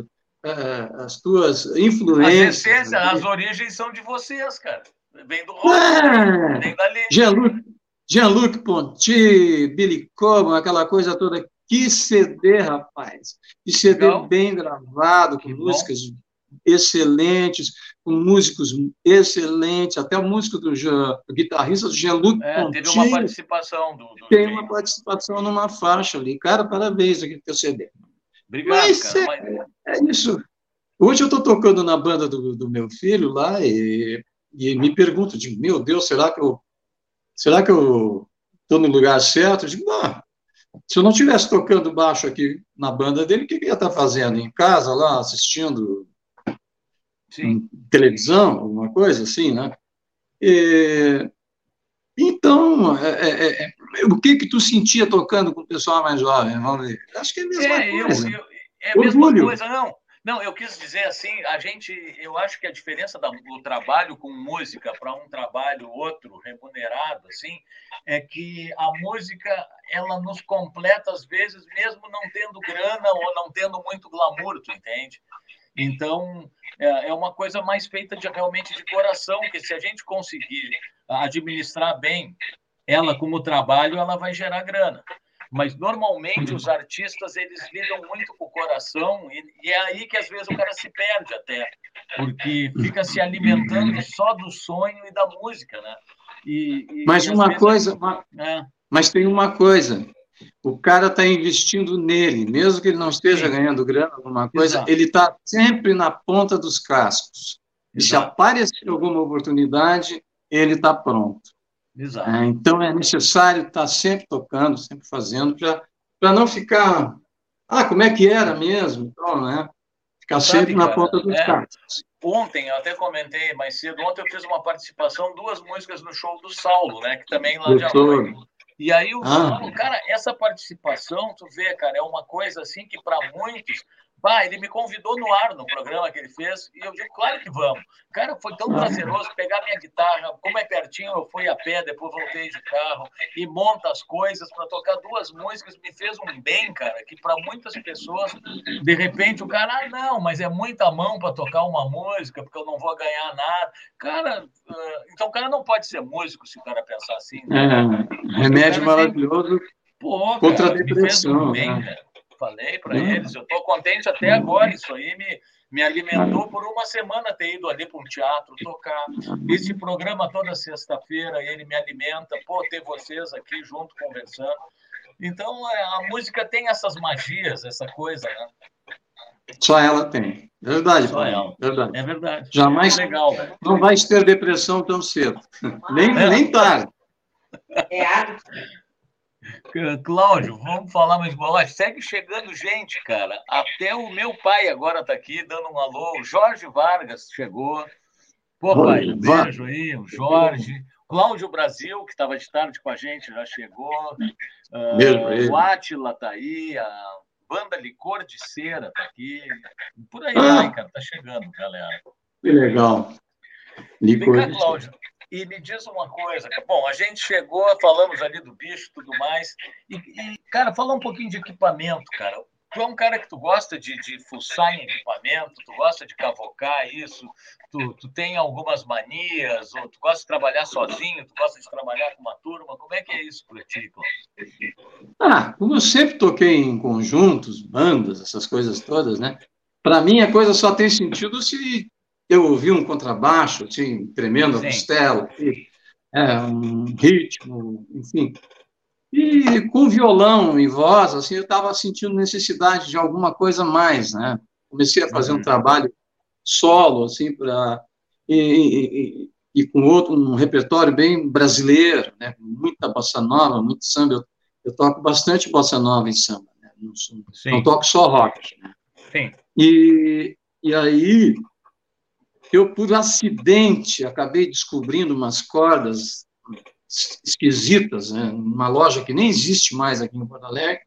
eh, as tuas As influências. essências, né? as origens são de vocês, cara. Vem do rock, É, vem dali. Jean-Luc Ponty, Billy Coban, aquela coisa toda. Que CD, rapaz! Que CD Legal. bem gravado, com Que bom. Excelentes, com músicos excelentes, até o músico do Jean, o guitarrista do Jean-Luc É, teve uma participação do. do tem uma participação numa faixa ali. Cara, parabéns aqui teu CD. Obrigado, Mas cara. é- Mas- É isso. Hoje eu estou tocando na banda do, do meu filho lá e, e me pergunto, digo, meu Deus, será que eu será que eu estou no lugar certo? Eu digo, não. Se eu não estivesse tocando baixo aqui na banda dele, o que, que eu ia estar fazendo? Em casa, lá, assistindo Sim. televisão, alguma coisa assim, né? E, então, é, é, é, o que que tu sentia tocando com o pessoal mais jovem? Acho que é a mesma É, eu, coisa. eu- é a mesma Orgulho. coisa, não. Não, eu quis dizer assim, a gente, eu acho que a diferença do trabalho com música para um trabalho outro remunerado, assim, é que a música ela nos completa às vezes, mesmo não tendo grana ou não tendo muito glamour, tu entende? Então é, é uma coisa mais feita de realmente de coração, que se a gente conseguir administrar bem ela como trabalho, ela vai gerar grana. Mas normalmente os artistas eles lidam muito com o coração e, e, é aí que às vezes o cara se perde até, porque fica se alimentando só do sonho e da música, né? E, e mas uma coisa, uma, é. mas tem uma coisa, o cara está investindo nele, mesmo que ele não esteja Sim. ganhando grana, alguma coisa, Exato. ele está sempre na ponta dos cascos. E se aparecer alguma oportunidade, ele está pronto. É, então é necessário estar tá sempre tocando, sempre fazendo, para não ficar. Ah, como é que era mesmo? Então, né? Ficar Sabe, sempre na ponta dos é, cascos. Ontem, eu até comentei mais cedo, ontem eu fiz uma participação, duas músicas no show do Saulo, né? Que também lá de Alô. E aí o ah. Cara, essa participação, tu vê, cara, é uma coisa assim que para muitos Bah, ele me convidou no ar no programa que ele fez e eu digo, claro que vamos. Cara, foi tão prazeroso pegar minha guitarra, como é pertinho, eu fui a pé, depois voltei de carro e monta as coisas para tocar duas músicas, me fez um bem, cara, que para muitas pessoas, de repente, o cara, ah, não, mas é muita mão para tocar uma música, porque eu não vou ganhar nada. Cara, uh, então o cara não pode ser músico se o cara pensar assim. Né? É, remédio maravilhoso Pô, contra cara, a depressão. Me fez um bem, né? cara falei para uhum. eles. Eu estou contente até agora. Isso aí me, me alimentou por uma semana ter ido ali para um teatro tocar. Esse programa toda sexta-feira, ele me alimenta. Pô, ter vocês aqui junto conversando. Então, é, a música tem essas magias, essa coisa, né? Só ela tem. Verdade, Só ela. Verdade. É verdade. Jamais. É legal? Não vai ter depressão tão cedo. Nem, é. nem tarde. É. Cláudio, vamos falar mais bola. Segue chegando gente, cara. Até o meu pai agora está aqui dando um alô. O Jorge Vargas chegou. Pô, pai, um beijo aí, o Jorge. Cláudio Brasil, que estava de tarde com a gente, já chegou. Uh, o Atila está aí. A banda Licor de Cera está aqui. Por aí ah. vai, cara. Tá chegando, galera. Que legal. Licor Vem cá, Cláudio. E me diz uma coisa, bom, a gente chegou, falamos ali do bicho e tudo mais, e, e, cara, fala um pouquinho de equipamento, cara. Tu é um cara que tu gosta de, de fuçar em equipamento, tu gosta de cavocar isso, tu, tu tem algumas manias, ou tu gosta de trabalhar sozinho, tu gosta de trabalhar com uma turma, como é que é isso para ti, Ah, como eu sempre toquei em conjuntos, bandas, essas coisas todas, né? Para mim a coisa só tem sentido se eu ouvi um contrabaixo, assim, tremendo a costela, é, um ritmo, enfim. E com violão e voz, assim, eu estava sentindo necessidade de alguma coisa mais, né? Comecei a fazer uhum. um trabalho solo, assim, para e, e, e, com outro um repertório bem brasileiro, né? Muita bossa nova, muito samba. Eu, eu toco bastante bossa nova em samba, né? não, não, toco só rock, né? Sim. E, e aí eu, por acidente, acabei descobrindo umas cordas esquisitas, né, numa loja que nem existe mais aqui em Porto Alegre,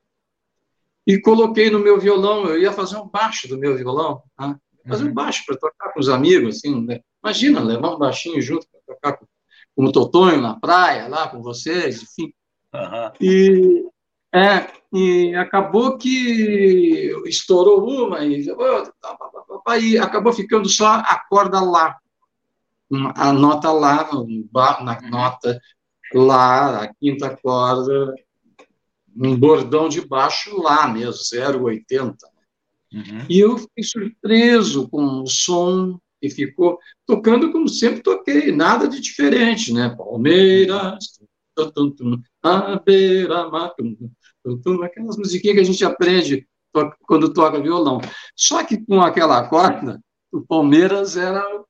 e coloquei no meu violão. Eu ia fazer um baixo do meu violão, né, fazer um uhum. baixo para tocar com os amigos, assim, né? imagina, levar um baixinho junto para tocar com, com o Totonho na praia, lá com vocês, enfim. Uhum. E, é, e acabou que estourou uma e, e acabou ficando só a corda lá, a nota lá, na uhum. nota lá, a quinta corda, um bordão de baixo lá mesmo, 0,80. Uhum. E eu fiquei surpreso com o som que ficou tocando como sempre toquei, nada de diferente, né? Palmeiras, a beira aquelas musiquinhas que a gente aprende quando toca violão. Só que com aquela corda, o Palmeiras era o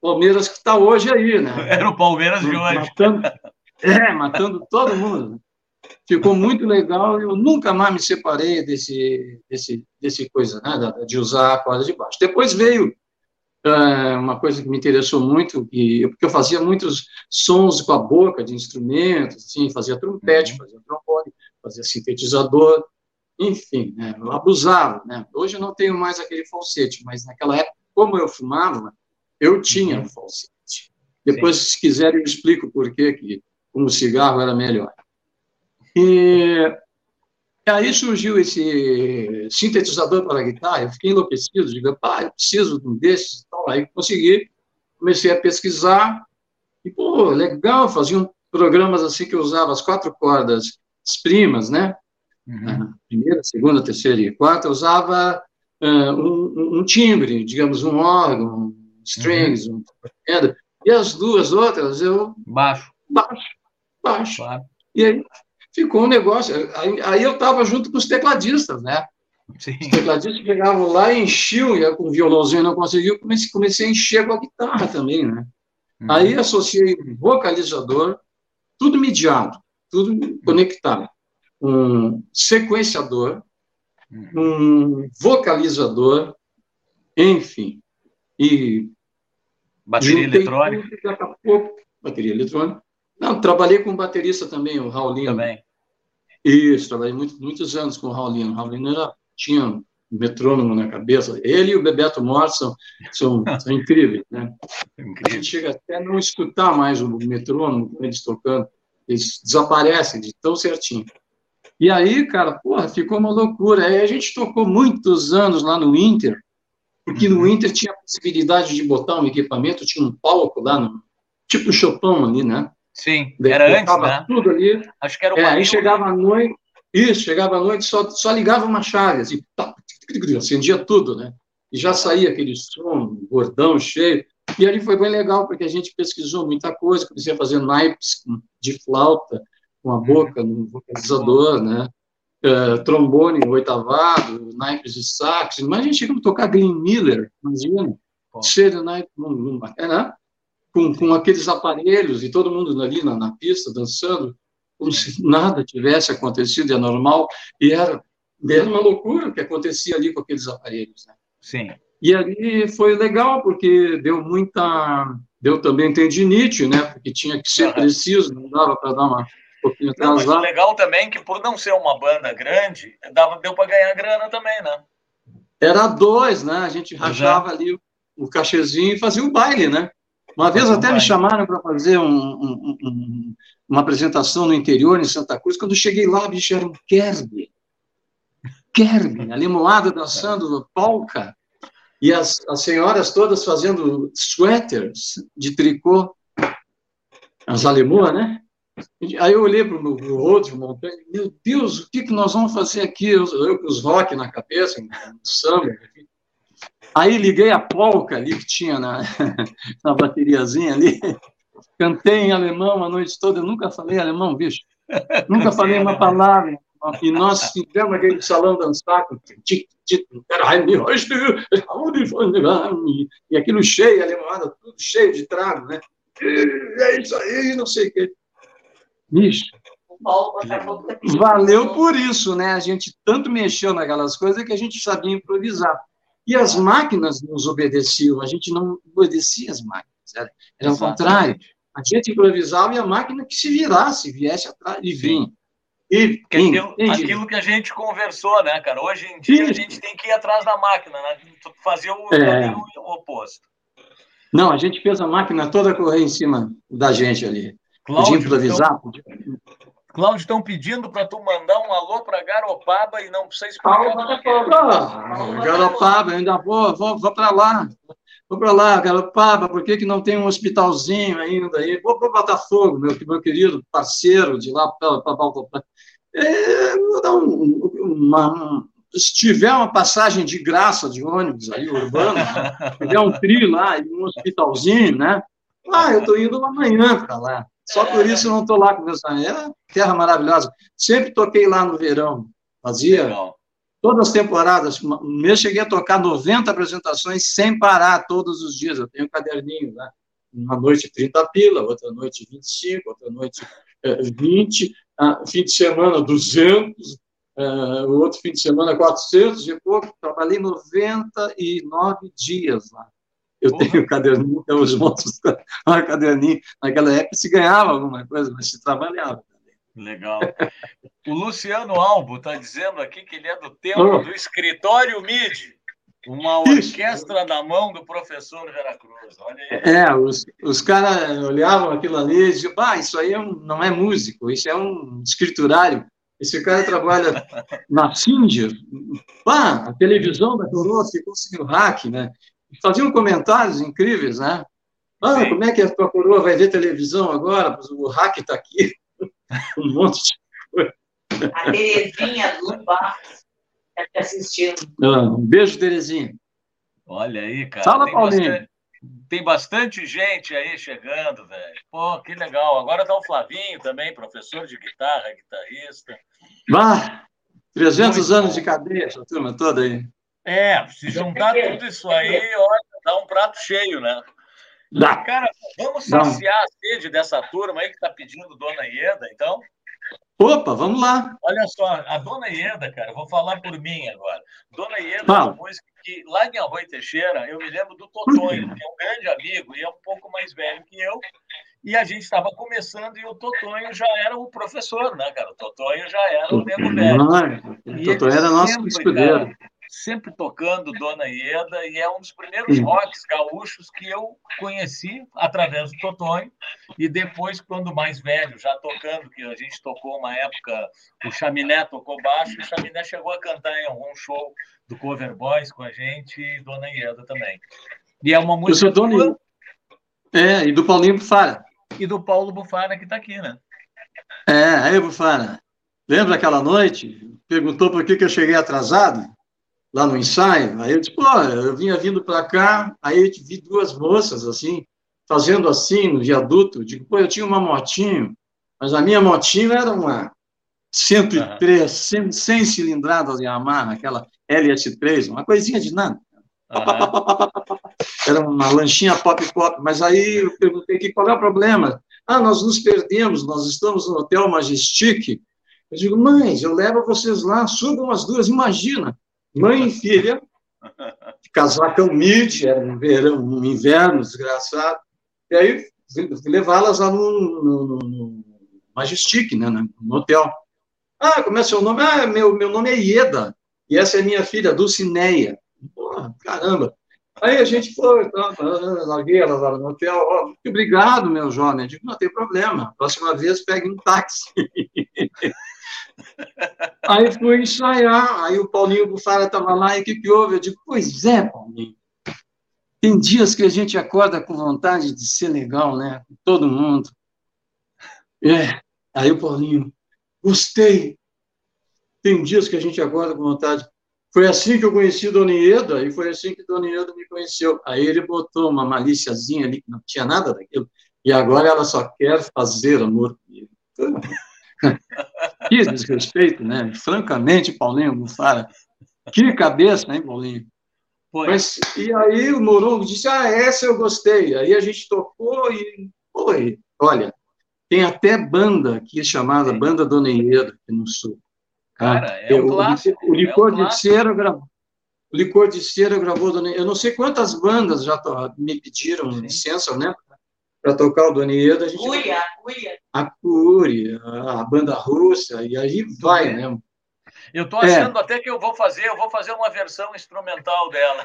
Palmeiras que está hoje aí, né? Era o Palmeiras de hoje. Matando, é, matando todo mundo. Ficou muito legal. Eu nunca mais me separei desse, desse, desse coisa, né? De usar a corda de baixo. Depois veio é, uma coisa que me interessou muito, porque eu fazia muitos sons com a boca de instrumentos, assim, fazia trompete, uhum. fazia trombone, fazia sintetizador, enfim, né, eu abusava. Né? Hoje eu não tenho mais aquele falsete, mas naquela época, como eu fumava, eu tinha uhum. falsete. Depois, Sim. se quiserem, eu explico por que, que um cigarro era melhor. E aí surgiu esse sintetizador para guitarra, eu fiquei enlouquecido, digo, pá, eu preciso de um desses, então, aí consegui, comecei a pesquisar, e, pô, legal, faziam programas assim que eu usava as quatro cordas as primas, né? Uhum. primeira, segunda, terceira e quarta, usava uh, um, um, timbre, digamos, um órgão, strings, uhum. um, e as duas outras eu... Baixo. Baixo, baixo. Claro. E aí ficou um negócio, aí, aí eu estava junto com os tecladistas, né? Sim. Os tecladistas chegavam lá e enchiam, e com o violãozinho não conseguiu, comecei, comecei a encher com a guitarra também, né? Uhum. Aí associei vocalizador, tudo mediado, tudo conectado. Um sequenciador, um vocalizador, enfim. E bateria eletrônica. Daqui a pouco, bateria eletrônica. Não, trabalhei com baterista também, o Raulino. Também. Isso, trabalhei muito, muitos anos com o Raulino. O Raulino era, tinha um metrônomo na cabeça. Ele e o Bebeto Morse são, são, são incríveis, né? Incrível. A gente chega até a não escutar mais o metrônomo eles tocando. Eles desaparecem de tão certinho. E aí, cara, porra, ficou uma loucura. Aí a gente tocou muitos anos lá no Inter, porque no uhum. Inter tinha a possibilidade de botar um equipamento, tinha um palco lá, no, tipo Chopin ali, né? Sim, era antes, né? tudo ali. Acho que era o é, Aí chegava à noite, isso, chegava à noite, só, só ligava uma chave, assim, tá, acendia tudo, né? E já saía aquele som, gordão, cheio. E ali foi bem legal, porque a gente pesquisou muita coisa, comecei a fazer naipes de flauta, com a boca no vocalizador, né? Uh, trombone oitavado, naipes de sax, mas a gente chegou a tocar Glenn Miller, imagina, cheio de naipe, é, né? com, com aqueles aparelhos e todo mundo ali na, na pista dançando, como se nada tivesse acontecido, é normal, e era, era uma loucura o que acontecia ali com aqueles aparelhos. Né? Sim. E ali foi legal, porque deu muita. Deu também tendinite, né? Porque tinha que ser preciso, não dava para dar uma pouquinho. Não, mas o legal também é que, por não ser uma banda grande, dava, deu para ganhar grana também, né? Era dois, né? A gente rachava ali o, o cachezinho e fazia o baile, né? Uma vez até me chamaram para fazer um, um, um, uma apresentação no interior, em Santa Cruz. Quando cheguei lá, bicho, era um Kerb. Kerb, a limoada dançando polka e as, as senhoras todas fazendo sweaters de tricô, as alemãs, né? Aí eu olhei para o outro montanha, meu Deus, o que, que nós vamos fazer aqui? Eu, eu com os rock na cabeça, no samba. Aí liguei a polca ali que tinha na, na bateriazinha ali, cantei em alemão a noite toda, eu nunca falei alemão, bicho. Nunca falei uma palavra. E nós tivemos aquele salão dançar com e aquilo cheio, alemão, tudo cheio de trago, né? É isso aí, não sei o quê. Bicho, valeu por isso, né? A gente tanto mexeu naquelas coisas que a gente sabia improvisar. E as máquinas nos obedeciam, a gente não obedecia as máquinas, era, era o contrário. A gente improvisava e a máquina que se virasse, viesse atrás e vinha. E, aquilo, aquilo, que a gente conversou, né, cara? Hoje em dia Sim. a gente tem que ir atrás da máquina, né? fazer o, é. o oposto. Não, a gente fez a máquina toda correr em cima da gente ali. Cláudio, podia improvisar. Então. Cláudio, estão pedindo para tu mandar um alô para Garopaba e não precisa explicar. Ah, Garopaba, ainda vou, vou, vou para lá. Vou para lá, Garopaba, por que, que não tem um hospitalzinho ainda aí? Vou para Botafogo, meu, meu querido parceiro de lá para é, vou dar um, uma, se tiver uma passagem de graça de ônibus aí, urbano, se tiver um trio lá e um hospitalzinho, né? Ah, eu estou indo amanhã para lá. Só por isso eu não estou lá com meus amigos. É terra maravilhosa. Sempre toquei lá no verão. Fazia Legal. todas as temporadas. Mês cheguei a tocar 90 apresentações sem parar todos os dias. Eu tenho um caderninho lá. Uma noite 30 pila, outra noite 25, outra noite é, 20, ah, fim de semana 200, é, o outro fim de semana 400 e pouco. Trabalhei 99 dias lá. Eu Porra. tenho caderninho, até os monstros, um caderninho. Naquela época se ganhava alguma coisa, mas se trabalhava. Legal. O Luciano Albo está dizendo aqui que ele é do tempo oh. do escritório MIDI, uma orquestra Isso. na mão do professor Veracruz. Olha aí. É, os, os caras olhavam aquilo ali e diziam, bah, isso aí é um, não é músico, isso é um escriturário. Esse cara trabalha na Singer. Bah, a televisão da coroa ficou sem o hack, né? Faziam comentários incríveis, né? Ah, Sim. como é que a tua coroa vai ver televisão agora? O hack está aqui. um monte de coisa. A Terezinha do Barros está te assistindo. Ah, um beijo, Terezinha. Olha aí, cara. Fala, tem Paulinho. bastante, tem bastante gente aí chegando, velho. Pô, que legal. Agora tá o Flavinho também, professor de guitarra, guitarrista. Bah, 300 Muito anos bom. de cadeia, essa turma toda aí. É, se juntar tudo isso aí, olha, dá um prato cheio, né? Dá. Cara, vamos Dá saciar a sede dessa turma aí que tá pedindo Dona Ieda, então? Opa, vamos lá. Olha só, a Dona Ieda, cara, eu vou falar por mim agora. Dona Ieda é Fala. uma música que, lá em Arroio Teixeira, eu me lembro do Totonho, que é um grande amigo e é um pouco mais velho que eu. E a gente estava começando e o Totonho já era o professor, né, cara? O Totonho já era o nego velho. Ah, E Totó ele era nosso escudeiro. cara, sempre tocando Dona Ieda, e é um dos primeiros rocks gaúchos que eu conheci através do Totonho. E depois, quando mais velho, já tocando, que a gente tocou uma época, o Chaminé tocou baixo, e o Chaminé chegou a cantar em algum show do Cover Boys com a gente, e Dona Ieda também. E é uma Eu música sou Dona É, e do Paulinho Bufara. e do Paulo Bufara, que está aqui, né? É, aí, Bufara, lembra aquela noite? Perguntou por que, que eu cheguei atrasado lá no ensaio. Aí eu disse, pô, eu vinha vindo para cá, aí eu vi duas moças assim, fazendo assim no viaduto. Eu digo, pô, eu tinha uma motinho, mas a minha motinho era uma 103, 100, 100 cilindradas de Yamaha, aquela LS3, uma coisinha de nada. Aham. Era uma lanchinha pop-pop, mas aí eu perguntei que qual é o problema. Ah, nós nos perdemos, nós estamos no Hotel Majestic. Eu digo, mães, eu levo vocês lá, subam as duas, imagina, mãe e filha, casacão mid, era um verão, um inverno desgraçado, e aí levá-las lá no, no, no- Majestic, né, no hotel. Ah, como é seu nome? Ah, meu, meu nome é Ieda, e essa é minha filha, Dulcineia. Porra, caramba. Aí a gente foi, tá, larguei ela lá no hotel. ó, muito obrigado, meu jovem. Eu digo, não tem problema. Próxima vez pegue um táxi. Aí fui ensaiar. Aí o Paulinho Bufara estava lá. E o que, que houve? Eu digo, pois é, Paulinho. Tem dias que a gente acorda com vontade de ser legal, né? Com todo mundo. É. Aí o Paulinho, gostei. Tem dias que a gente acorda com vontade. Foi assim que eu conheci Dona Ieda, e foi assim que Dona Ieda me conheceu. Aí ele botou uma malíciazinha ali, que não tinha nada daquilo, e agora ela só quer fazer amor comigo. Que desrespeito, né? Francamente, Paulinho Bufara. Que cabeça, hein, Paulinho? Mas, e aí o Morongo disse, ah, essa eu gostei. Aí a gente tocou e, foi. Olha, tem até banda aqui chamada Sim. Banda Dona Ieda, aqui no Sul. Cara, é um clássico, O, Licor é um de. Cera gravou. O Licor de Cera gravou Eu não sei quantas bandas já me pediram Sim. licença, né? Para tocar o Dona Ieda. A gente Cúria, Cúria. a Cury, a a banda russa, e aí vai, né? Eu tô É. achando até que eu vou fazer, eu vou fazer uma versão instrumental dela.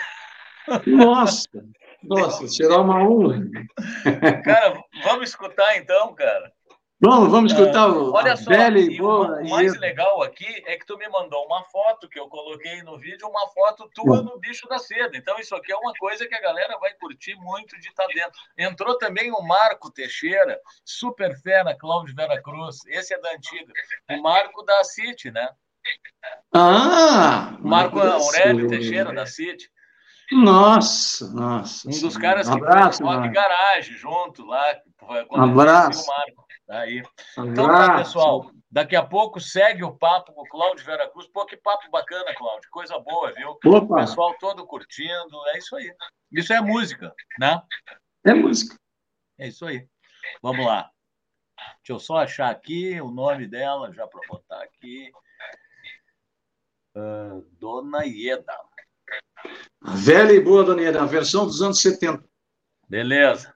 Nossa, nossa, será uma honra. Cara, vamos escutar então, cara. Vamos, vamos escutar o Olha só, e e o, boa. o mais Ieda. legal aqui é que tu me mandou uma foto que eu coloquei no vídeo, uma foto tua no bicho da seda. Então isso aqui é uma coisa que a galera vai curtir muito de estar dentro. Entrou também o Marco Teixeira, super fera, Cláudio Vera Cruz. Esse é da antiga. O Marco da City, né? Ah! Marco Aurélio. Teixeira da City. Nossa, nossa. Um dos caras Um que abraço, fez rock Marcos. garage junto lá. Um abraço. o Marco. Aí. Então tá, pessoal. Daqui a pouco segue o papo com o Cláudio Veracruz. Pô, que papo bacana, Cláudio. Coisa boa, viu? O Opa, pessoal todo curtindo. É isso aí. Isso é música, né? é música. É isso aí. Vamos lá. Deixa eu só achar aqui o nome dela, já para botar aqui. Ah, Dona Ieda. A velha e boa, Dona Ieda, a versão dos anos 70. Beleza.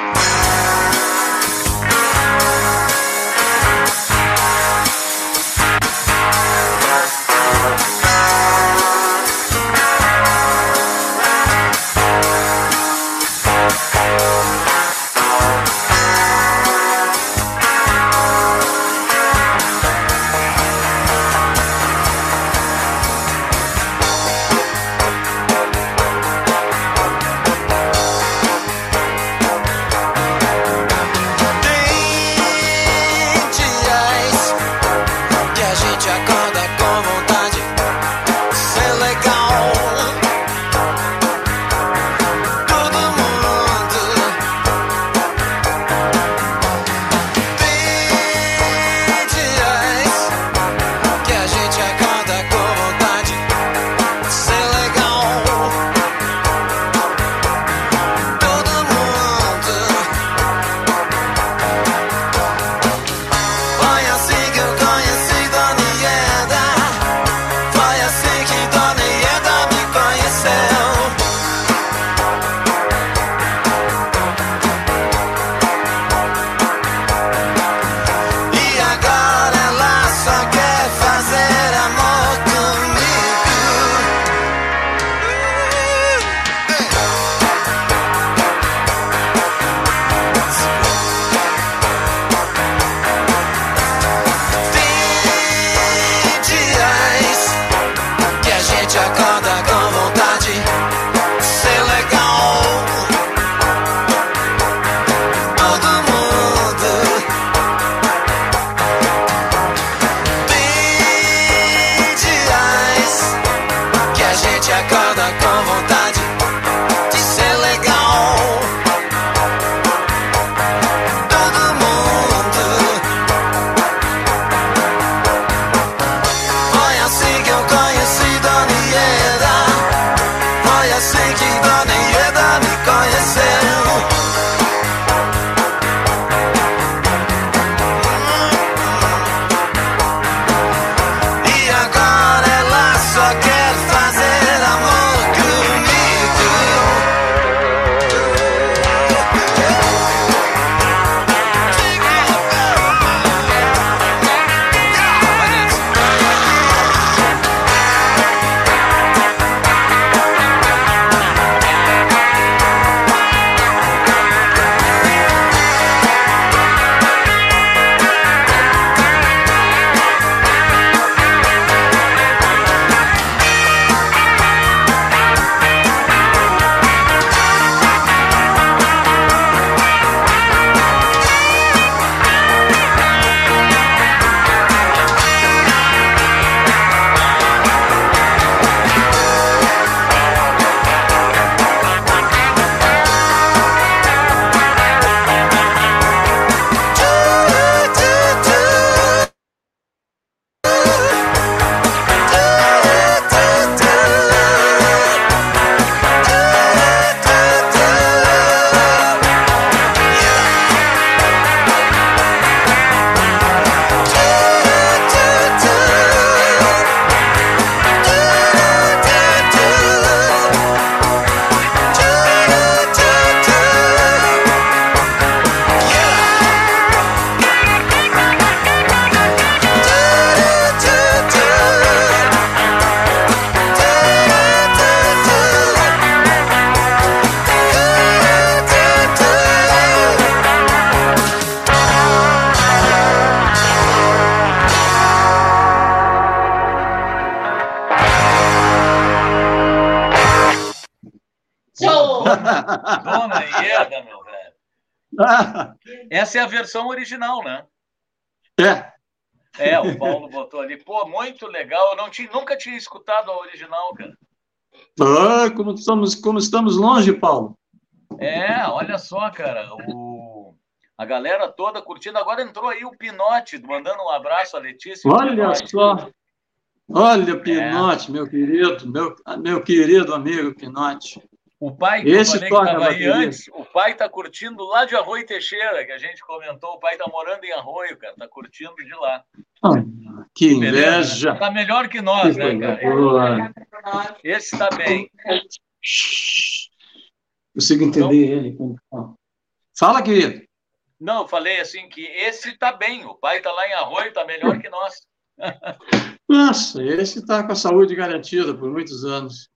Bye. Essa é a versão original, né? É. É, o Paulo botou ali. Pô, muito legal. Eu não tinha, nunca tinha escutado a original, cara. Ah, como estamos, como estamos longe, Paulo. É, olha só, cara. O, a galera toda curtindo. Agora entrou aí o Pinote, mandando um abraço à Letícia. Olha só. Olha, Pinote, é. meu querido, meu, meu querido amigo Pinote. O pai que Esse eu falei que estava aí antes, o pai está curtindo lá de Arroio Teixeira, que a gente comentou. O pai está morando em Arroio, cara, está curtindo de lá. Ah, que inveja! Está melhor que nós, que né, cara? Esse está bem. Consigo entender então, ele. Fala, querido. Não, eu falei assim que esse está bem. O pai está lá em Arroio, está melhor que nós. Nossa, esse está com a saúde garantida por muitos anos.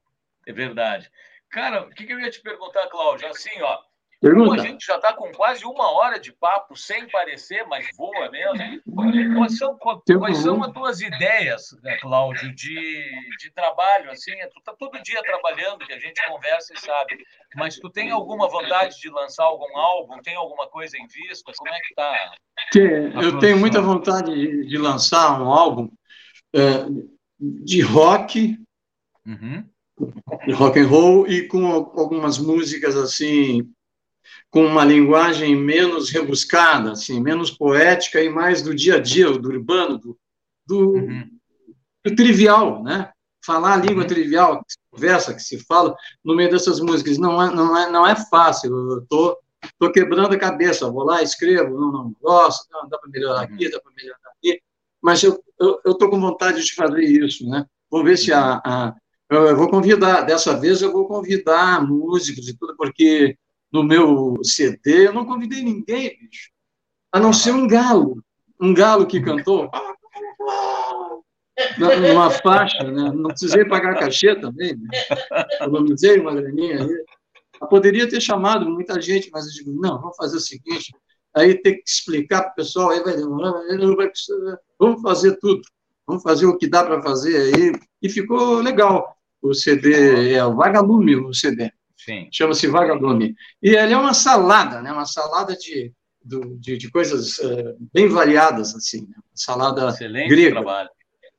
É verdade. Cara, o que, que eu ia te perguntar, Cláudio? Assim, ó, Pergunta. a gente já está com quase uma hora de papo, sem parecer, mas voa mesmo. Quais são, quais são as tuas ideias, né, Cláudio, de, de trabalho? Assim, tu está todo dia trabalhando, que a gente conversa e sabe. Mas tu tem alguma vontade de lançar algum álbum? Tem alguma coisa em vista? Como é que está? Eu tenho muita vontade de, de lançar um álbum é, de rock. Uhum rock and roll e com algumas músicas assim com uma linguagem menos rebuscada, assim, menos poética e mais do dia a dia, do urbano, do, do, uhum. do trivial, né? Falar a língua uhum. trivial, que se conversa, que se fala no meio dessas músicas não é não é não é fácil. Eu tô tô quebrando a cabeça, vou lá, escrevo, não não gosto, não dá para melhorar uhum. aqui, dá para melhorar aqui, mas eu, eu eu tô com vontade de fazer isso, né? Vamos ver se a, a eu vou convidar, dessa vez eu vou convidar músicos e tudo, porque no meu CD eu não convidei ninguém, bicho, a não ser um galo, um galo que cantou numa faixa, né? Não precisei pagar cachê também, né? economizei uma graninha aí. Eu poderia ter chamado muita gente, mas eu digo, não, vamos fazer o seguinte, aí tem que explicar para o pessoal, aí vai demorar, vamos fazer tudo, vamos fazer o que dá para fazer aí, e ficou legal o CD, é o Vagalume, o CD. Chama-se Vagalume. E ele é uma salada, né? Uma salada de, de, de coisas uh, bem variadas, assim. Né? Salada Excelente grega. trabalho.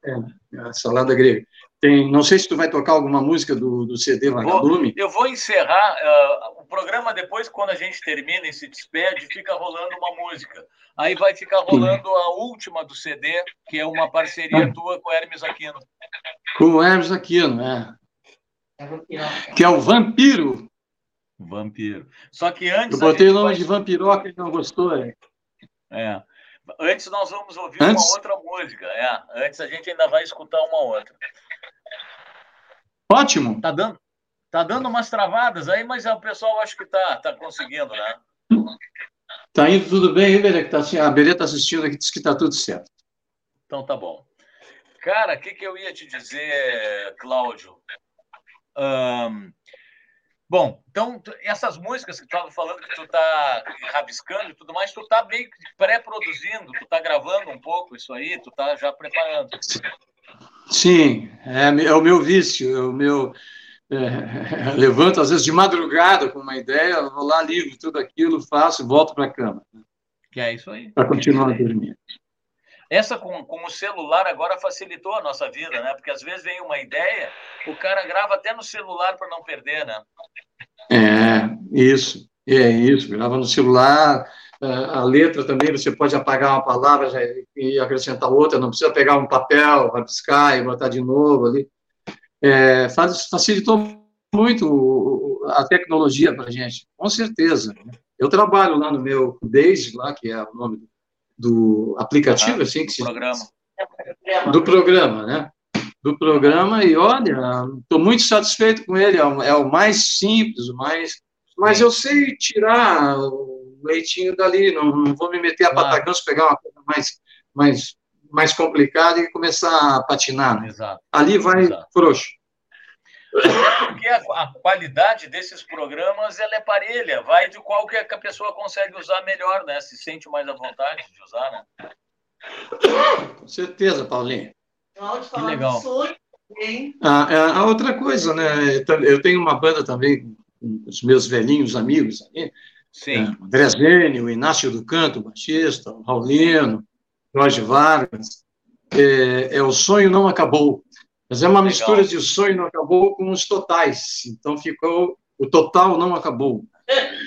É, salada grega. Tem, não sei se tu vai tocar alguma música do, do CD Vagalume. eu vou encerrar uh, o programa depois, quando a gente termina e se despede, fica rolando uma música. Aí vai ficar rolando a última do CD, que é uma parceria ah. tua com o Hermes Aquino. Com o Hermes Aquino, é. Que é o Vampiro. Vampiro. Só que antes. Eu botei o nome vai... de Vampiroca e não gostou, é. É. Antes nós vamos ouvir antes? uma outra música. É. Antes a gente ainda vai escutar uma outra. Ótimo. Tá dando, Tá dando umas travadas aí, mas o pessoal acho que tá, tá conseguindo, né? Tá indo tudo bem, Berê? Tá, assim, a Berê tá assistindo aqui, diz que tá tudo certo. Então tá bom. Cara, o que, que eu ia te dizer, Cláudio? Um, bom, então, essas músicas que tu estava falando que tu tá rabiscando e tudo mais, tu tá meio que pré-produzindo, tu tá gravando um pouco isso aí, tu tá já preparando. Sim, é, é o meu vício, é o meu... É, levanto às vezes de madrugada com uma ideia, vou lá, ligo tudo aquilo, faço e volto para a cama. Que é isso aí. Para continuar é dormindo. Essa com, com o celular agora facilitou a nossa vida, né? Porque às vezes vem uma ideia, o cara grava até no celular para não perder, né? É, isso. É isso, grava no celular. A letra também, você pode apagar uma palavra e acrescentar outra, não precisa pegar um papel, rabiscar e botar de novo ali. É, facilitou muito a tecnologia para a gente, com certeza. Eu trabalho lá no meu Daisy, lá, que é o nome do aplicativo, ah, assim, que se... programa. do programa, né? Do programa, e olha, estou muito satisfeito com ele, é o, é o, mais simples, o mais. Mas eu sei tirar o leitinho dali, não, não vou me meter a claro. pataganço, pegar uma coisa mais, mais, mais complicada e começar a patinar. Né? Exato. Ali vai Exato. frouxo. Porque a, a, qualidade desses programas ela é parelha, vai de qual que a pessoa consegue usar melhor, né? Se sente mais à vontade de usar, né? Com certeza, Paulinho. Que legal. Ah, é, a outra coisa, né? Eu tenho uma banda também com os meus velhinhos amigos ali. Sim. É, André Zene, o Inácio do Canto, o baixista, o Raulino, Jorge Vargas. É, é, o sonho não acabou. Mas é uma Legal. mistura de sonho não acabou com os totais. Então ficou. O total não acabou.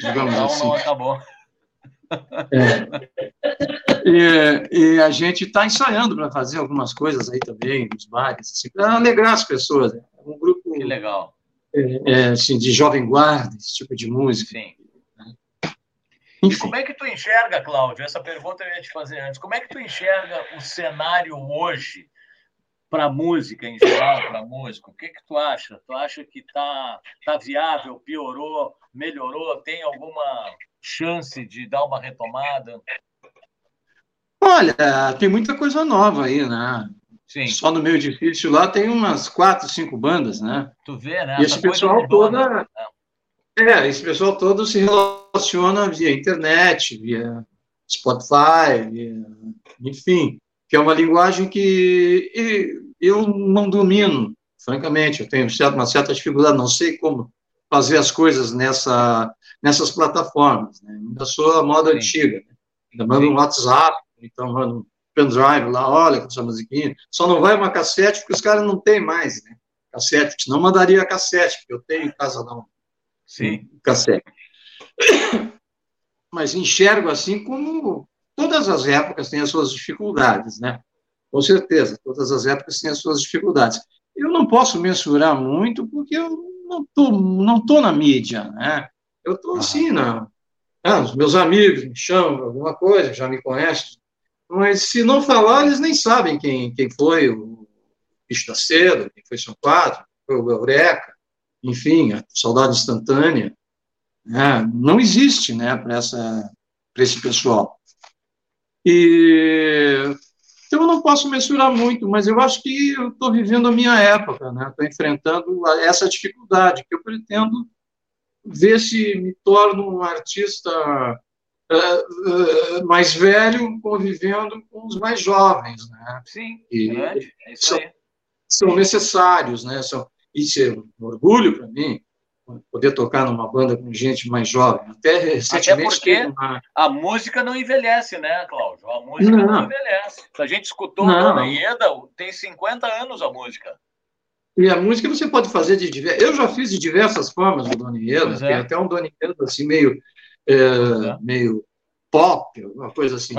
Digamos total assim. não acabou. É. E, e, a gente está ensaiando para fazer algumas coisas aí também, nos bares, assim, para alegrar as pessoas. É um grupo. Que legal. É, é, assim, de jovem guarda, esse tipo de música. Sim. Enfim. E como é que tu enxerga, Cláudio? Essa pergunta eu ia te fazer antes. Como é que tu enxerga o cenário hoje para a música em geral, para a música? O que, que tu acha? Tu acha que está tá viável, piorou, melhorou? Tem alguma chance de dar uma retomada? Olha, tem muita coisa nova aí, né? Sim. Só no meio difícil lá tem umas quatro, cinco bandas, né? Tu vê, né? E esse pessoal todo. É, é, esse pessoal todo se relaciona via internet, via Spotify, via, enfim que é uma linguagem que eu não domino, francamente, eu tenho uma certa dificuldade, não sei como fazer as coisas nessa, nessas plataformas, né? ainda sou a moda Sim. antiga, né? ainda mando Sim. um WhatsApp, então mando um pendrive lá, olha com essa musiquinha, só não vai uma cassete porque os caras não têm mais, né, cassete, não mandaria cassete, porque eu tenho em casa não, Sim. Um cassete. Mas enxergo assim como Todas as épocas têm as suas dificuldades, né? Com certeza, todas as épocas têm as suas dificuldades. Eu não posso mensurar muito porque eu não tô, não tô na mídia, né? Eu tô assim, na, ah, os meus amigos me chamam alguma coisa, já me conhecem, mas se não falar, eles nem sabem quem, quem foi o Bicho da Seda, quem foi São Quadro, foi o Eureka, enfim, a Saudade Instantânea. Né? Não existe, né, para esse pessoal. E então, eu não posso mensurar muito, mas eu acho que eu estou vivendo a minha época, né? Estou enfrentando essa dificuldade que eu pretendo ver se me torno um artista uh, uh, mais velho convivendo com os mais jovens, né? Sim, e é isso são, são, necessários, né? São, isso é um orgulho para mim poder tocar numa banda com gente mais jovem. Até recentemente. Até porque uma... a música não envelhece, né, Cláudio? A música não, não envelhece. A gente escutou não. Dona Ieda, tem 50 anos a música. E a música você pode fazer de diversas. Eu já fiz de diversas formas o Dona Ieda, é. tem até um Dona Ieda assim, meio, é, é. meio pop, alguma coisa assim.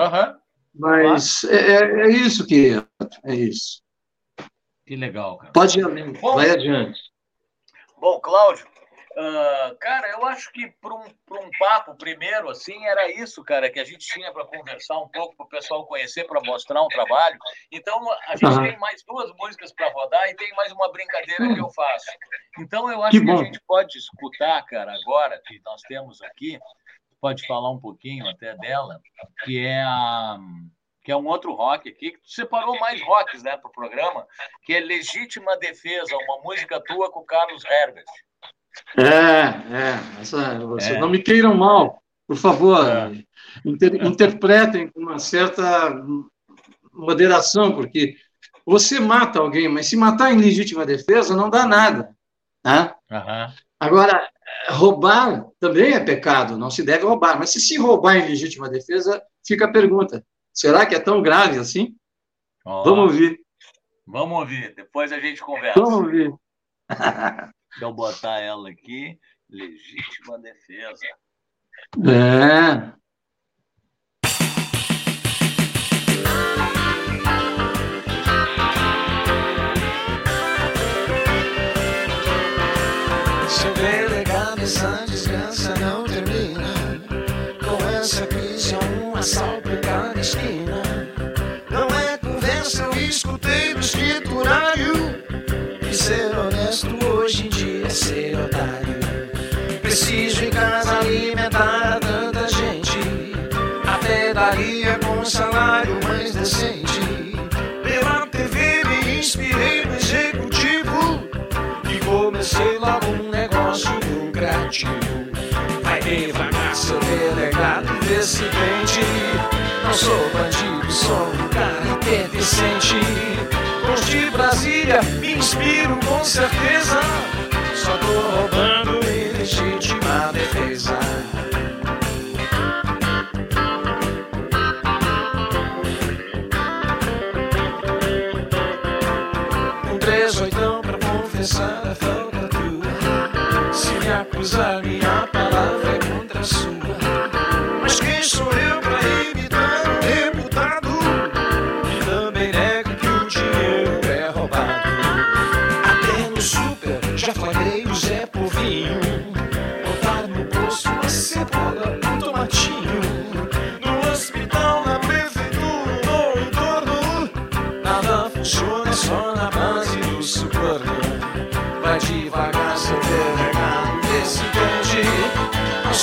Mas é, é, é, isso que é, é isso. Que legal, cara. Pode ir além, vai adiante. Bom, Cláudio, Uh, cara, eu acho que para um, um papo primeiro, assim, era isso, cara, que a gente tinha para conversar um pouco, para o pessoal conhecer, para mostrar um trabalho. Então, a gente uhum. tem mais duas músicas para rodar e tem mais uma brincadeira que eu faço. Então, eu acho que, que a gente pode escutar, cara, agora que nós temos aqui, pode falar um pouquinho até dela, que é a que é um outro rock aqui, que tu separou mais rocks né, para o programa, que é Legítima Defesa, uma música tua com o Carlos Herbert. É, é, essa, vocês é. não me queiram mal, por favor, é. inter, interpretem com uma certa moderação, porque você mata alguém, mas se matar em legítima defesa não dá nada. Né? Uhum. Agora, roubar também é pecado, não se deve roubar, mas se se roubar em legítima defesa, fica a pergunta: Será que é tão grave assim? Oh, Vamos ouvir. Vamos ouvir, depois a gente conversa. Vamos ouvir. Deixa eu botar ela aqui. Legítima defesa. É. Seu delegado, essa desgraça não termina com essa crise ou um assalto conversa, eu escutei do escriturário. E ser honesto hoje em dia é ser otário. Preciso em casa alimentar tanta gente. Até daria com salário mais decente. Pela TV me inspirei no executivo. E comecei logo um negócio lucrativo. Vai devagar, seu delegado, se não sou bandido, sou um cara pertencente. Os de Brasília me inspiro com certeza. Só tô roubando em legítima defesa. Um três oitão pra confessar a falta tua. Se me acusar, minha palavra é contra a sua. Mas quem sou eu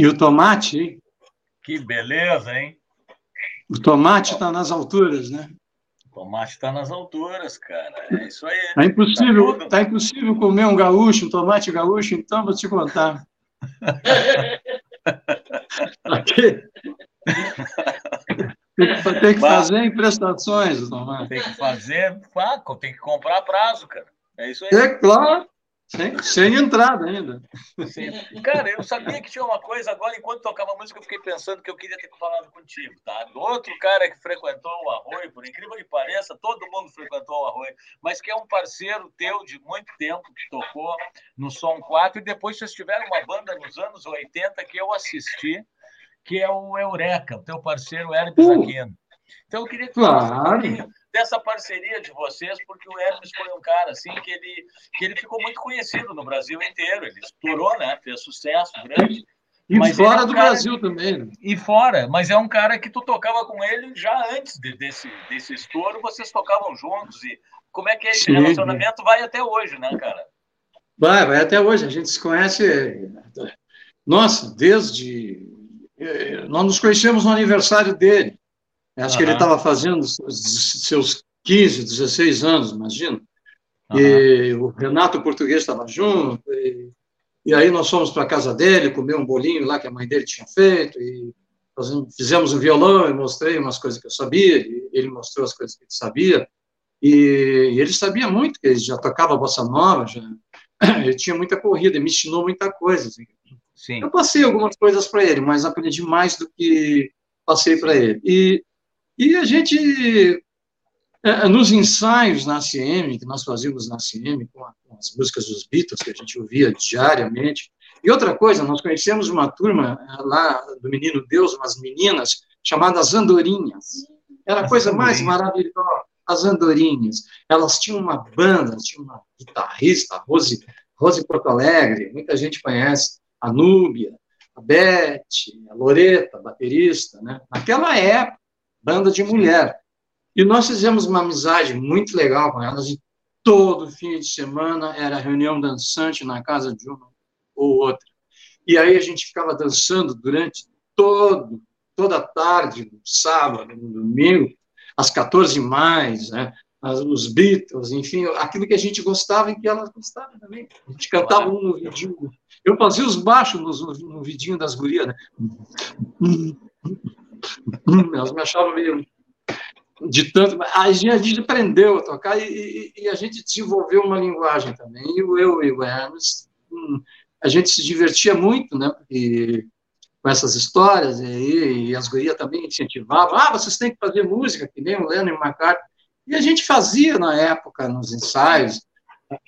E o tomate, Que beleza, hein? O tomate está nas alturas, né? O tomate está nas alturas, cara. É isso aí. Tá impossível, tá, tá impossível comer um gaúcho, um tomate gaúcho, então vou te contar. Aqui. Tem que fazer em prestações, tomate. Tem que fazer, tem que comprar prazo, cara. É isso aí. É claro. Sem, sem entrada ainda. Sim. Cara, eu sabia que tinha uma coisa agora, enquanto tocava música, eu fiquei pensando que eu queria ter falado contigo, tá? Outro cara que frequentou o Arroio, por incrível que pareça, todo mundo frequentou o Arroio, mas que é um parceiro teu de muito tempo, que tocou no Som 4, e depois vocês tiveram uma banda nos anos 80 que eu assisti, que é o Eureka, o teu parceiro Hermes uh. Aquino. Então eu queria que claro. um dessa parceria de vocês, porque o Hermes foi um cara assim que ele, que ele ficou muito conhecido no Brasil inteiro. Ele estourou, né? Fez sucesso grande. E mas fora é um do cara... Brasil também. Né? E fora, mas é um cara que tu tocava com ele já antes de, desse, desse estouro, vocês tocavam juntos. E como é que é esse Sim, relacionamento? Vai até hoje, né, cara? Vai, vai até hoje. A gente se conhece. Nossa, desde. Eh, nós nos conhecemos no aniversário dele. Acho uhum. que ele estava fazendo seus 15, 16 anos, imagina. Uhum. E o Renato Português estava junto. E, e, aí nós fomos para a casa dele, comer um bolinho lá que a mãe dele tinha feito. E fizemos um violão, eu mostrei umas coisas que eu sabia, ele mostrou as coisas que ele sabia. E, e ele sabia muito, que ele já tocava bossa nova, já, ele tinha muita corrida, me ensinou muita coisa. Assim. Sim. Eu passei algumas coisas para ele, mas aprendi mais do que passei para ele. E e a gente, é, nos ensaios na CM, que nós fazíamos na CM, com, as músicas dos Beatles, que a gente ouvia diariamente, e outra coisa, nós conhecemos uma turma é, lá do Menino Deus, umas meninas, chamadas Andorinhas. Era a coisa mais maravilhosa, as Andorinhas. Elas tinham uma banda, tinha uma guitarrista, Rose, Rose Porto Alegre, muita gente conhece, a Núbia, a Beth, a Loreta, baterista, né? Naquela época, banda de mulher. E nós fizemos uma amizade muito legal com elas, e todo fim de semana era reunião dançante na casa de uma ou outra. E aí a gente ficava dançando durante todo, toda a tarde, no sábado, no domingo, às 14 mais, né? os Beatles, enfim, aquilo que a gente gostava e que elas gostavam também. A gente cantava um no vidinho. Eu fazia os baixos no, no vidinho das gurias, né? Elas me achavam meio de tanto. A gente aprendeu a tocar e, e, e, a gente desenvolveu uma linguagem também. E eu e o Hermes, hum, a gente se divertia muito, né? Com essas histórias, e, e as gurias também incentivavam. Ah, vocês têm que fazer música, que nem o Lennon e o McCartney. E a gente fazia na época, nos ensaios,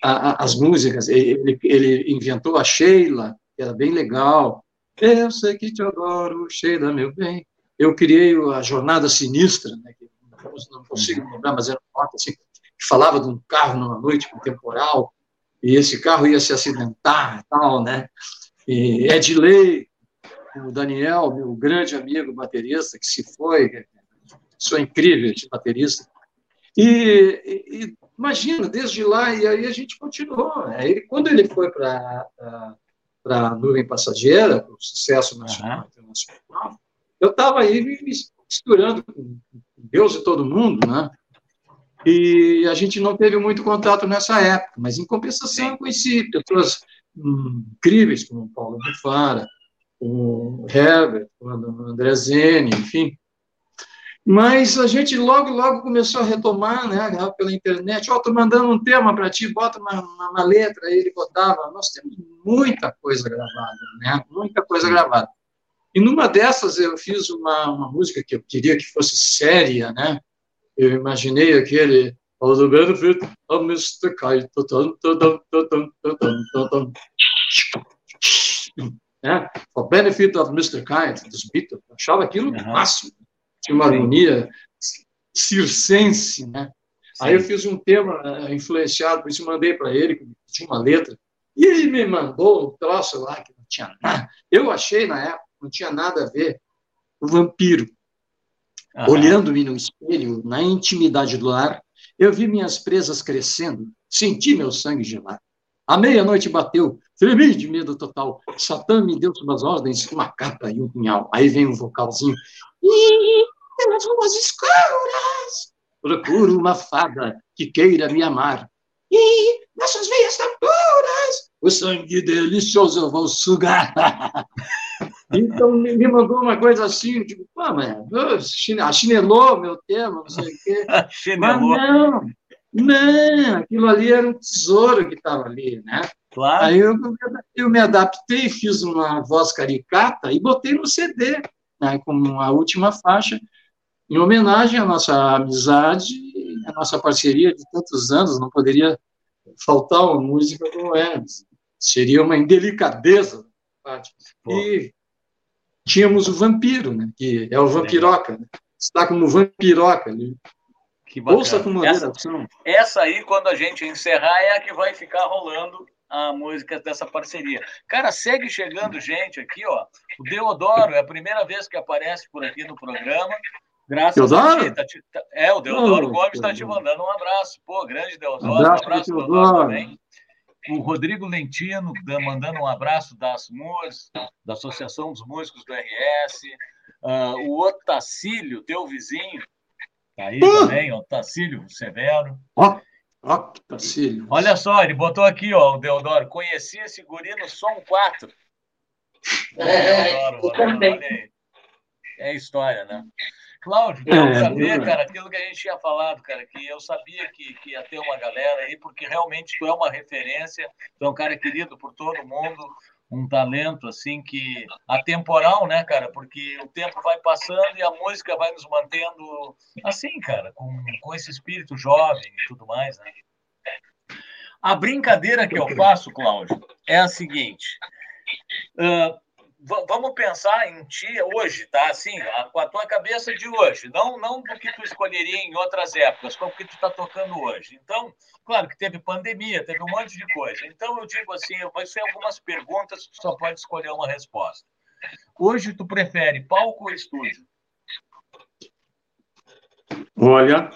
a, a, as músicas. Ele, ele inventou a Sheila, que era bem legal. Eu sei que te adoro, Sheila, meu bem eu criei a Jornada Sinistra, né, que não consigo uhum. lembrar, mas era uma nota assim, que falava de um carro numa noite com temporal, e esse carro ia se acidentar e tal, né? E Edley, o Daniel, meu grande amigo baterista, que se foi, sou incrível esse baterista. E, e, imagina, desde lá, e aí a gente continuou. Né? Ele, quando ele foi para a Nuvem Passageira, o sucesso nacional uhum. internacional, eu estava aí me misturando com Deus e todo mundo, né? E a gente não teve muito contato nessa época, mas em compensação eu conheci pessoas hum, incríveis, como Paulo Bufara, o Herbert, o André Zene, enfim. Mas a gente logo, logo começou a retomar, né, pela internet. Ó, oh, estou mandando um tema para ti, bota uma, uma, uma letra. Aí ele botava. Nós temos muita coisa gravada, né? Muita coisa gravada. E numa dessas eu fiz uma, uma música que eu queria que fosse séria, né? Eu imaginei aquele For the benefit of Mr. Kite. Né? For benefit of Mr. Kite, dos Beatles. Eu achava aquilo uhum. máximo. Tinha uma harmonia circense, né? Sim. Aí eu fiz um tema eh, influenciado, por isso mandei para ele, tinha uma letra. E ele me mandou um troço lá que não tinha nada. Eu achei na época não tinha nada a ver. O vampiro. Olhando-me no espelho, na intimidade do lar, eu vi minhas presas crescendo, senti meu sangue gelar. A meia-noite bateu, tremi de medo total. Satã me deu suas ordens, uma capa e um punhal. Aí vem um vocalzinho. E pelas ruas escuras, procuro uma fada que queira me amar. E nessas veias tão puras, o sangue delicioso eu vou sugar. Então, me mandou uma coisa assim, tipo, pô, mas chinelou meu tema, não sei o quê. mas não, não, aquilo ali era um tesouro que estava ali, né? Claro. Aí eu, eu me adaptei, fiz uma voz caricata e botei no CD, né, como a última faixa, em homenagem à nossa amizade, à nossa parceria de tantos anos, não poderia faltar uma música como essa. Seria uma indelicadeza. E tínhamos o vampiro, né, que é o vampiroca, né? está como vampiroca. Né? Que Ouça com moderação. Essa, essa aí, quando a gente encerrar, é a que vai ficar rolando a música dessa parceria. Cara, segue chegando gente aqui, ó. O Deodoro é a primeira vez que aparece por aqui no programa. Graças Deodoro? a ti. Tá, é, o Deodoro oh, Gomes está te mandando um abraço. Pô, grande Deodoro. Um abraço, um abraço Deodoro também. O Rodrigo Lentino mandando um abraço das MUS, da Associação dos Músicos do RS. Uh, ah, o Otacílio, teu vizinho, tá aí uh! também, Otacílio Severo. Ó, ó, Otacílio. Olha só, ele botou aqui, ó, o Deodoro. Conheci esse guri no Som 4. É, Deodoro, eu também. É história, né? Cláudio, quero é, saber, cara, aquilo que a gente tinha falado, cara, que eu sabia que, que ia ter uma galera aí, porque realmente tu é uma referência, tu é um cara querido por todo mundo, um talento, assim, que atemporal, né, cara, porque o tempo vai passando e a música vai nos mantendo assim, cara, com, com esse espírito jovem e tudo mais, né? A brincadeira que eu faço, Cláudio, é a seguinte. Uh, vamos pensar em ti hoje, tá? Assim, com a tua cabeça de hoje, não não do que tu escolheria em outras épocas, como que tu está tocando hoje. Então, claro que teve pandemia, teve um monte de coisa. Então, eu digo assim, vai ser algumas perguntas, tu só pode escolher uma resposta. Hoje, tu prefere palco ou estúdio? Olha,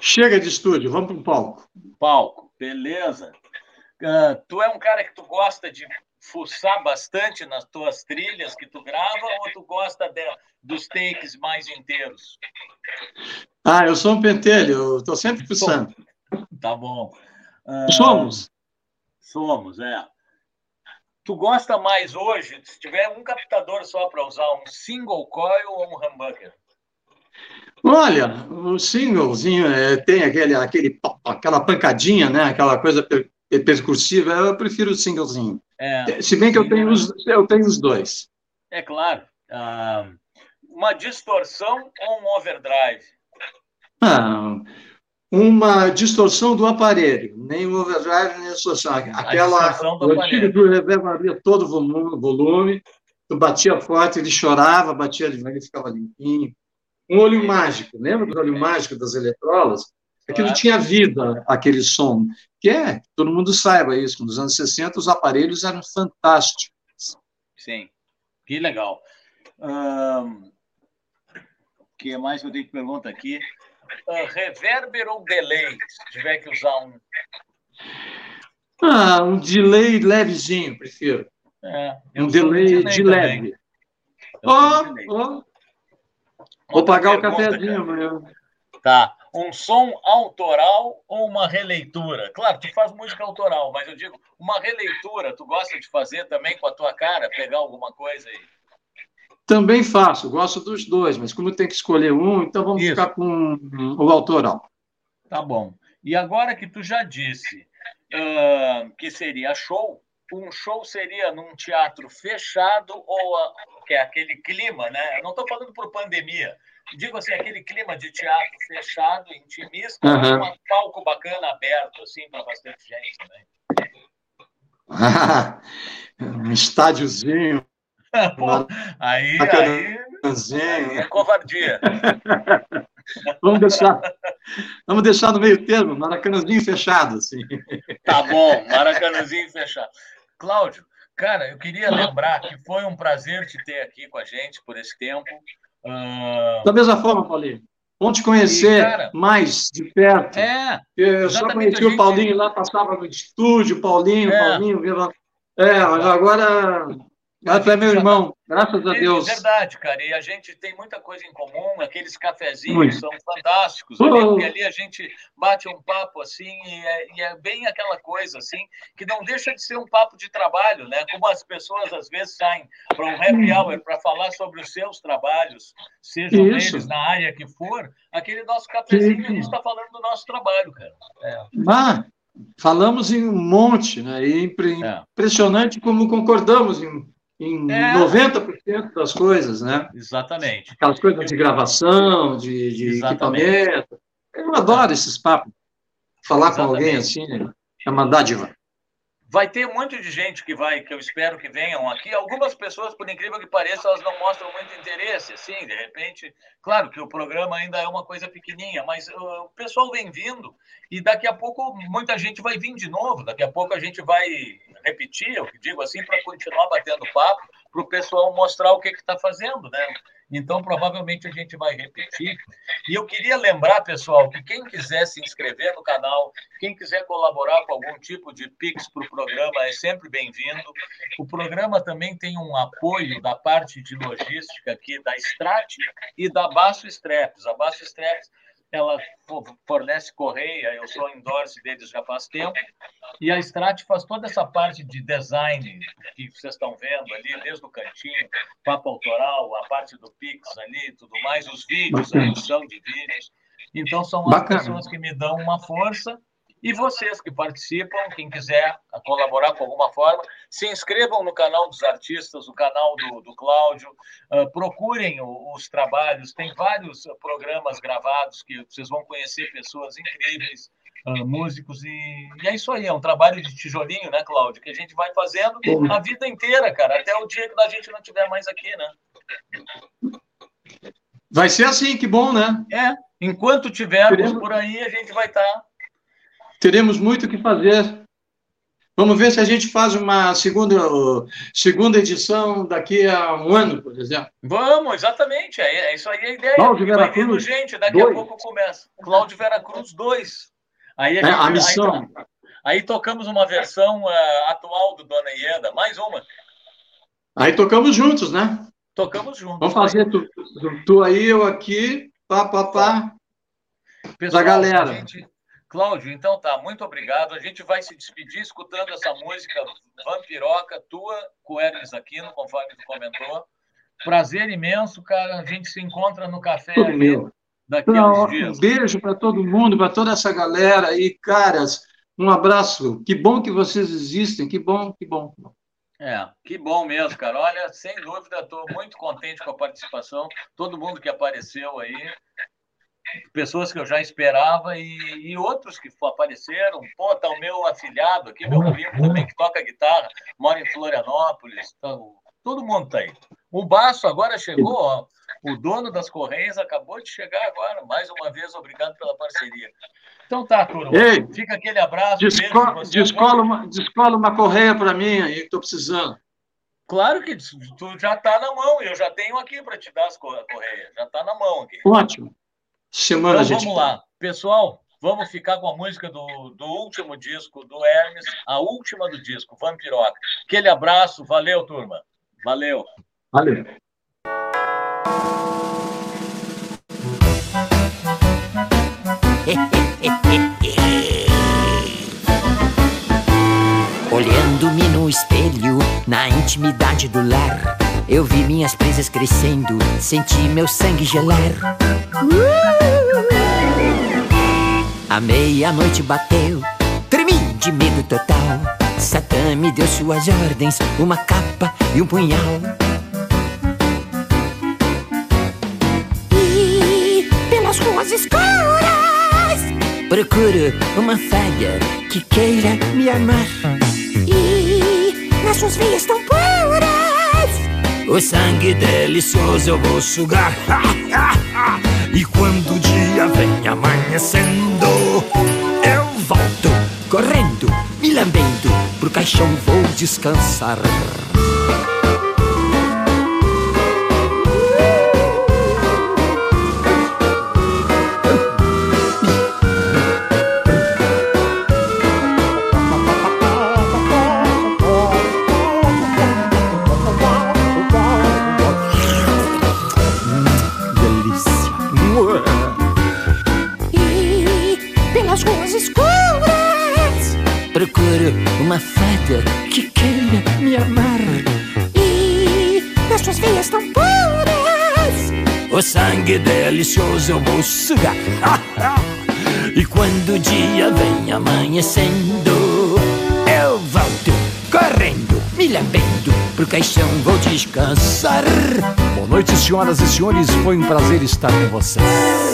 chega de estúdio, vamos para o palco. Palco, beleza. Uh, tu é um cara que tu gosta de fuçar bastante nas tuas trilhas que tu grava ou tu gosta de, dos takes mais inteiros? Ah, eu sou um pentelho, estou sempre fuçando. Tá bom. Uh, somos. Somos, é. Tu gosta mais hoje, se tiver um captador só para usar, um single coil ou um humbucker? Olha, o singlezinho é, tem aquele, aquele, aquela pancadinha, né? aquela coisa percursiva, eu prefiro o singlezinho. É, Se bem que eu tenho, os, eu tenho os dois. É claro. Ah, uma distorção ou um overdrive? Ah, uma distorção do aparelho, nem o overdrive, nem a distorção. Aquela, distorção do aparelho. do reverb abria todo o volume, volume, tu batia forte, ele chorava, batia devagar, ele ficava limpinho. Um olho mágico, lembra do olho mágico das eletrolas? Aquilo tinha vida, aquele som. Que é, todo mundo saiba isso, nos anos 60 os aparelhos eram fantásticos. Sim, que legal. O que mais eu tenho que perguntar aqui? Uh, reverber ou delay, se tiver que usar um? Ah, um delay levezinho, prefiro. É, um delay, de leve. Oh, oh. Vou pagar o cafezinho amanhã. Tá um som autoral ou uma releitura? Claro, tu faz música autoral, mas eu digo, uma releitura, tu gosta de fazer também com a tua cara, pegar alguma coisa aí? Também faço, gosto dos dois, mas como tem que escolher um, então vamos Isso. ficar com o autoral. Tá bom. E agora que tu já disse uh, que seria show, um show seria num teatro fechado ou a, que é aquele clima, né? Eu não estou falando por pandemia, digo assim, aquele clima de teatro fechado, intimista, uhum. um palco bacana aberto, assim, para bastante gente também. um estádiozinho. Pô, aí, aí, aí é covardia. vamos deixar, vamos deixar no meio termo, Maracanãzinho fechado, assim. Tá bom, Maracanãzinho fechado. Cláudio, cara, eu queria lembrar que foi um prazer te ter aqui com a gente por esse tempo. Uh... Da mesma forma, Paulinho. Vamos te conhecer e, cara, mais de perto. É. Eu só conheci gente... o Paulinho lá, passava no estúdio, Paulinho, é. Paulinho, É, agora ah, tu é meu irmão, graças a Deus. É verdade, cara. E a gente tem muita coisa em comum. Aqueles cafezinhos Muito. são fantásticos. Ali, porque ali a gente bate um papo assim, e é, e é, bem aquela coisa assim, que não deixa de ser um papo de trabalho, né? Como as pessoas às vezes saem para um happy hour para falar sobre os seus trabalhos, sejam Isso. eles na área que for, aquele nosso cafezinho, Sim. a gente está falando do nosso trabalho, cara. É. Ah, falamos em um monte, né? E é. impressionante como concordamos em em é. 90% das coisas, né? Exatamente. Aquelas coisas de gravação, de, de equipamento. Eu adoro esses papos. Falar Exatamente. com alguém assim é uma dádiva. Vai ter muito de gente que vai, que eu espero que venham aqui. Algumas pessoas, por incrível que pareça, elas não mostram muito interesse, assim, de repente. Claro que o programa ainda é uma coisa pequenininha, mas uh, o pessoal vem vindo e daqui a pouco muita gente vai vir de novo. Daqui a pouco a gente vai repetir, eu digo assim, para continuar batendo papo, para o pessoal mostrar o que está fazendo, né? Então, provavelmente a gente vai repetir. E eu queria lembrar, pessoal, que quem quiser se inscrever no canal, quem quiser colaborar com algum tipo de Pix para o programa, é sempre bem-vindo. O programa também tem um apoio da parte de logística aqui da Strat e da Basso Streps. A Basso Streps ela fornece correia, eu sou endorse deles já faz tempo, e a Strat faz toda essa parte de design que vocês estão vendo ali, desde o cantinho, papo autoral, a parte do Pix ali, tudo mais, os vídeos, a edição de vídeos. Então, são as Bacana. pessoas que me dão uma força e vocês que participam, quem quiser colaborar com alguma forma, se inscrevam no canal dos artistas, o canal do, do Cláudio, uh, procurem o, os trabalhos, tem vários programas gravados que vocês vão conhecer pessoas incríveis, uh, músicos, e, e, é isso aí, é um trabalho de tijolinho, né, Cláudio, que a gente vai fazendo a vida inteira, cara, até o dia que a gente não estiver mais aqui, né? Vai ser assim, que bom, né? É, enquanto tivermos por aí, a gente vai estar. Tá teremos muito o que fazer. Vamos ver se a gente faz uma segunda, segunda edição daqui a um ano, por exemplo. Vamos, exatamente. É, é isso aí a ideia. Cláudio Vera Cruz. gente, daqui dois. a pouco começa. Cláudio Vera Cruz 2. Aí a, gente, é, a missão. Aí, aí, tocamos uma versão uh, atual do Dona Ieda, mais uma. Aí tocamos juntos, né? Tocamos juntos. Vamos fazer tu, tu, tu aí, eu aqui, pá, pá, pá. Pessoal, da galera. Gente, Cláudio, então tá, muito obrigado. A gente vai se despedir escutando essa música Vampiroca, tua, com Hermes Aquino, conforme tu comentou. Prazer imenso, cara. A gente se encontra no café Tudo ali meu. daqui a uns dias. Um beijo para todo mundo, para toda essa galera aí, caras. Um abraço. Que bom que vocês existem. Que bom, que bom. É, que bom mesmo, cara. Olha, sem dúvida, estou muito contente com a participação. Todo mundo que apareceu aí pessoas que eu já esperava e, e, outros que apareceram. Pô, tá o meu afilhado aqui, meu primo também, que toca guitarra, mora em Florianópolis. Tá, todo mundo tá aí. O Baço agora chegou, ó, o dono das Correias acabou de chegar agora. Mais uma vez, obrigado pela parceria. Então tá, turma. Ei, Fica aquele abraço. Desco descola, uma, descola uma correia para mim aí, que estou precisando. Claro que tu já está na mão, eu já tenho aqui para te dar as correias, já está na mão aqui. Ótimo. Semana então, vamos lá. Pessoal, vamos ficar com a música do, do último disco do Hermes, a última do disco, Vampiroca. Aquele abraço, valeu, turma. Valeu. Valeu. Olhando-me no espelho, na intimidade do lar, eu vi minhas presas crescendo, senti meu sangue gelar. A meia-noite bateu, tremi de medo total. Satã me deu suas ordens, uma capa e um punhal. E pelas ruas escuras procuro uma falha que queira me amar. E nas suas veias tão puras, o sangue delicioso eu vou sugar. E quando o dia vem amanhecendo, eu volto correndo, me lambendo, pro caixão vou descansar. O sangue delicioso eu vou sugar. e quando o dia vem amanhecendo, eu volto correndo, me lambendo, pro caixão vou descansar. Boa noite, senhoras e senhores, foi um prazer estar com vocês.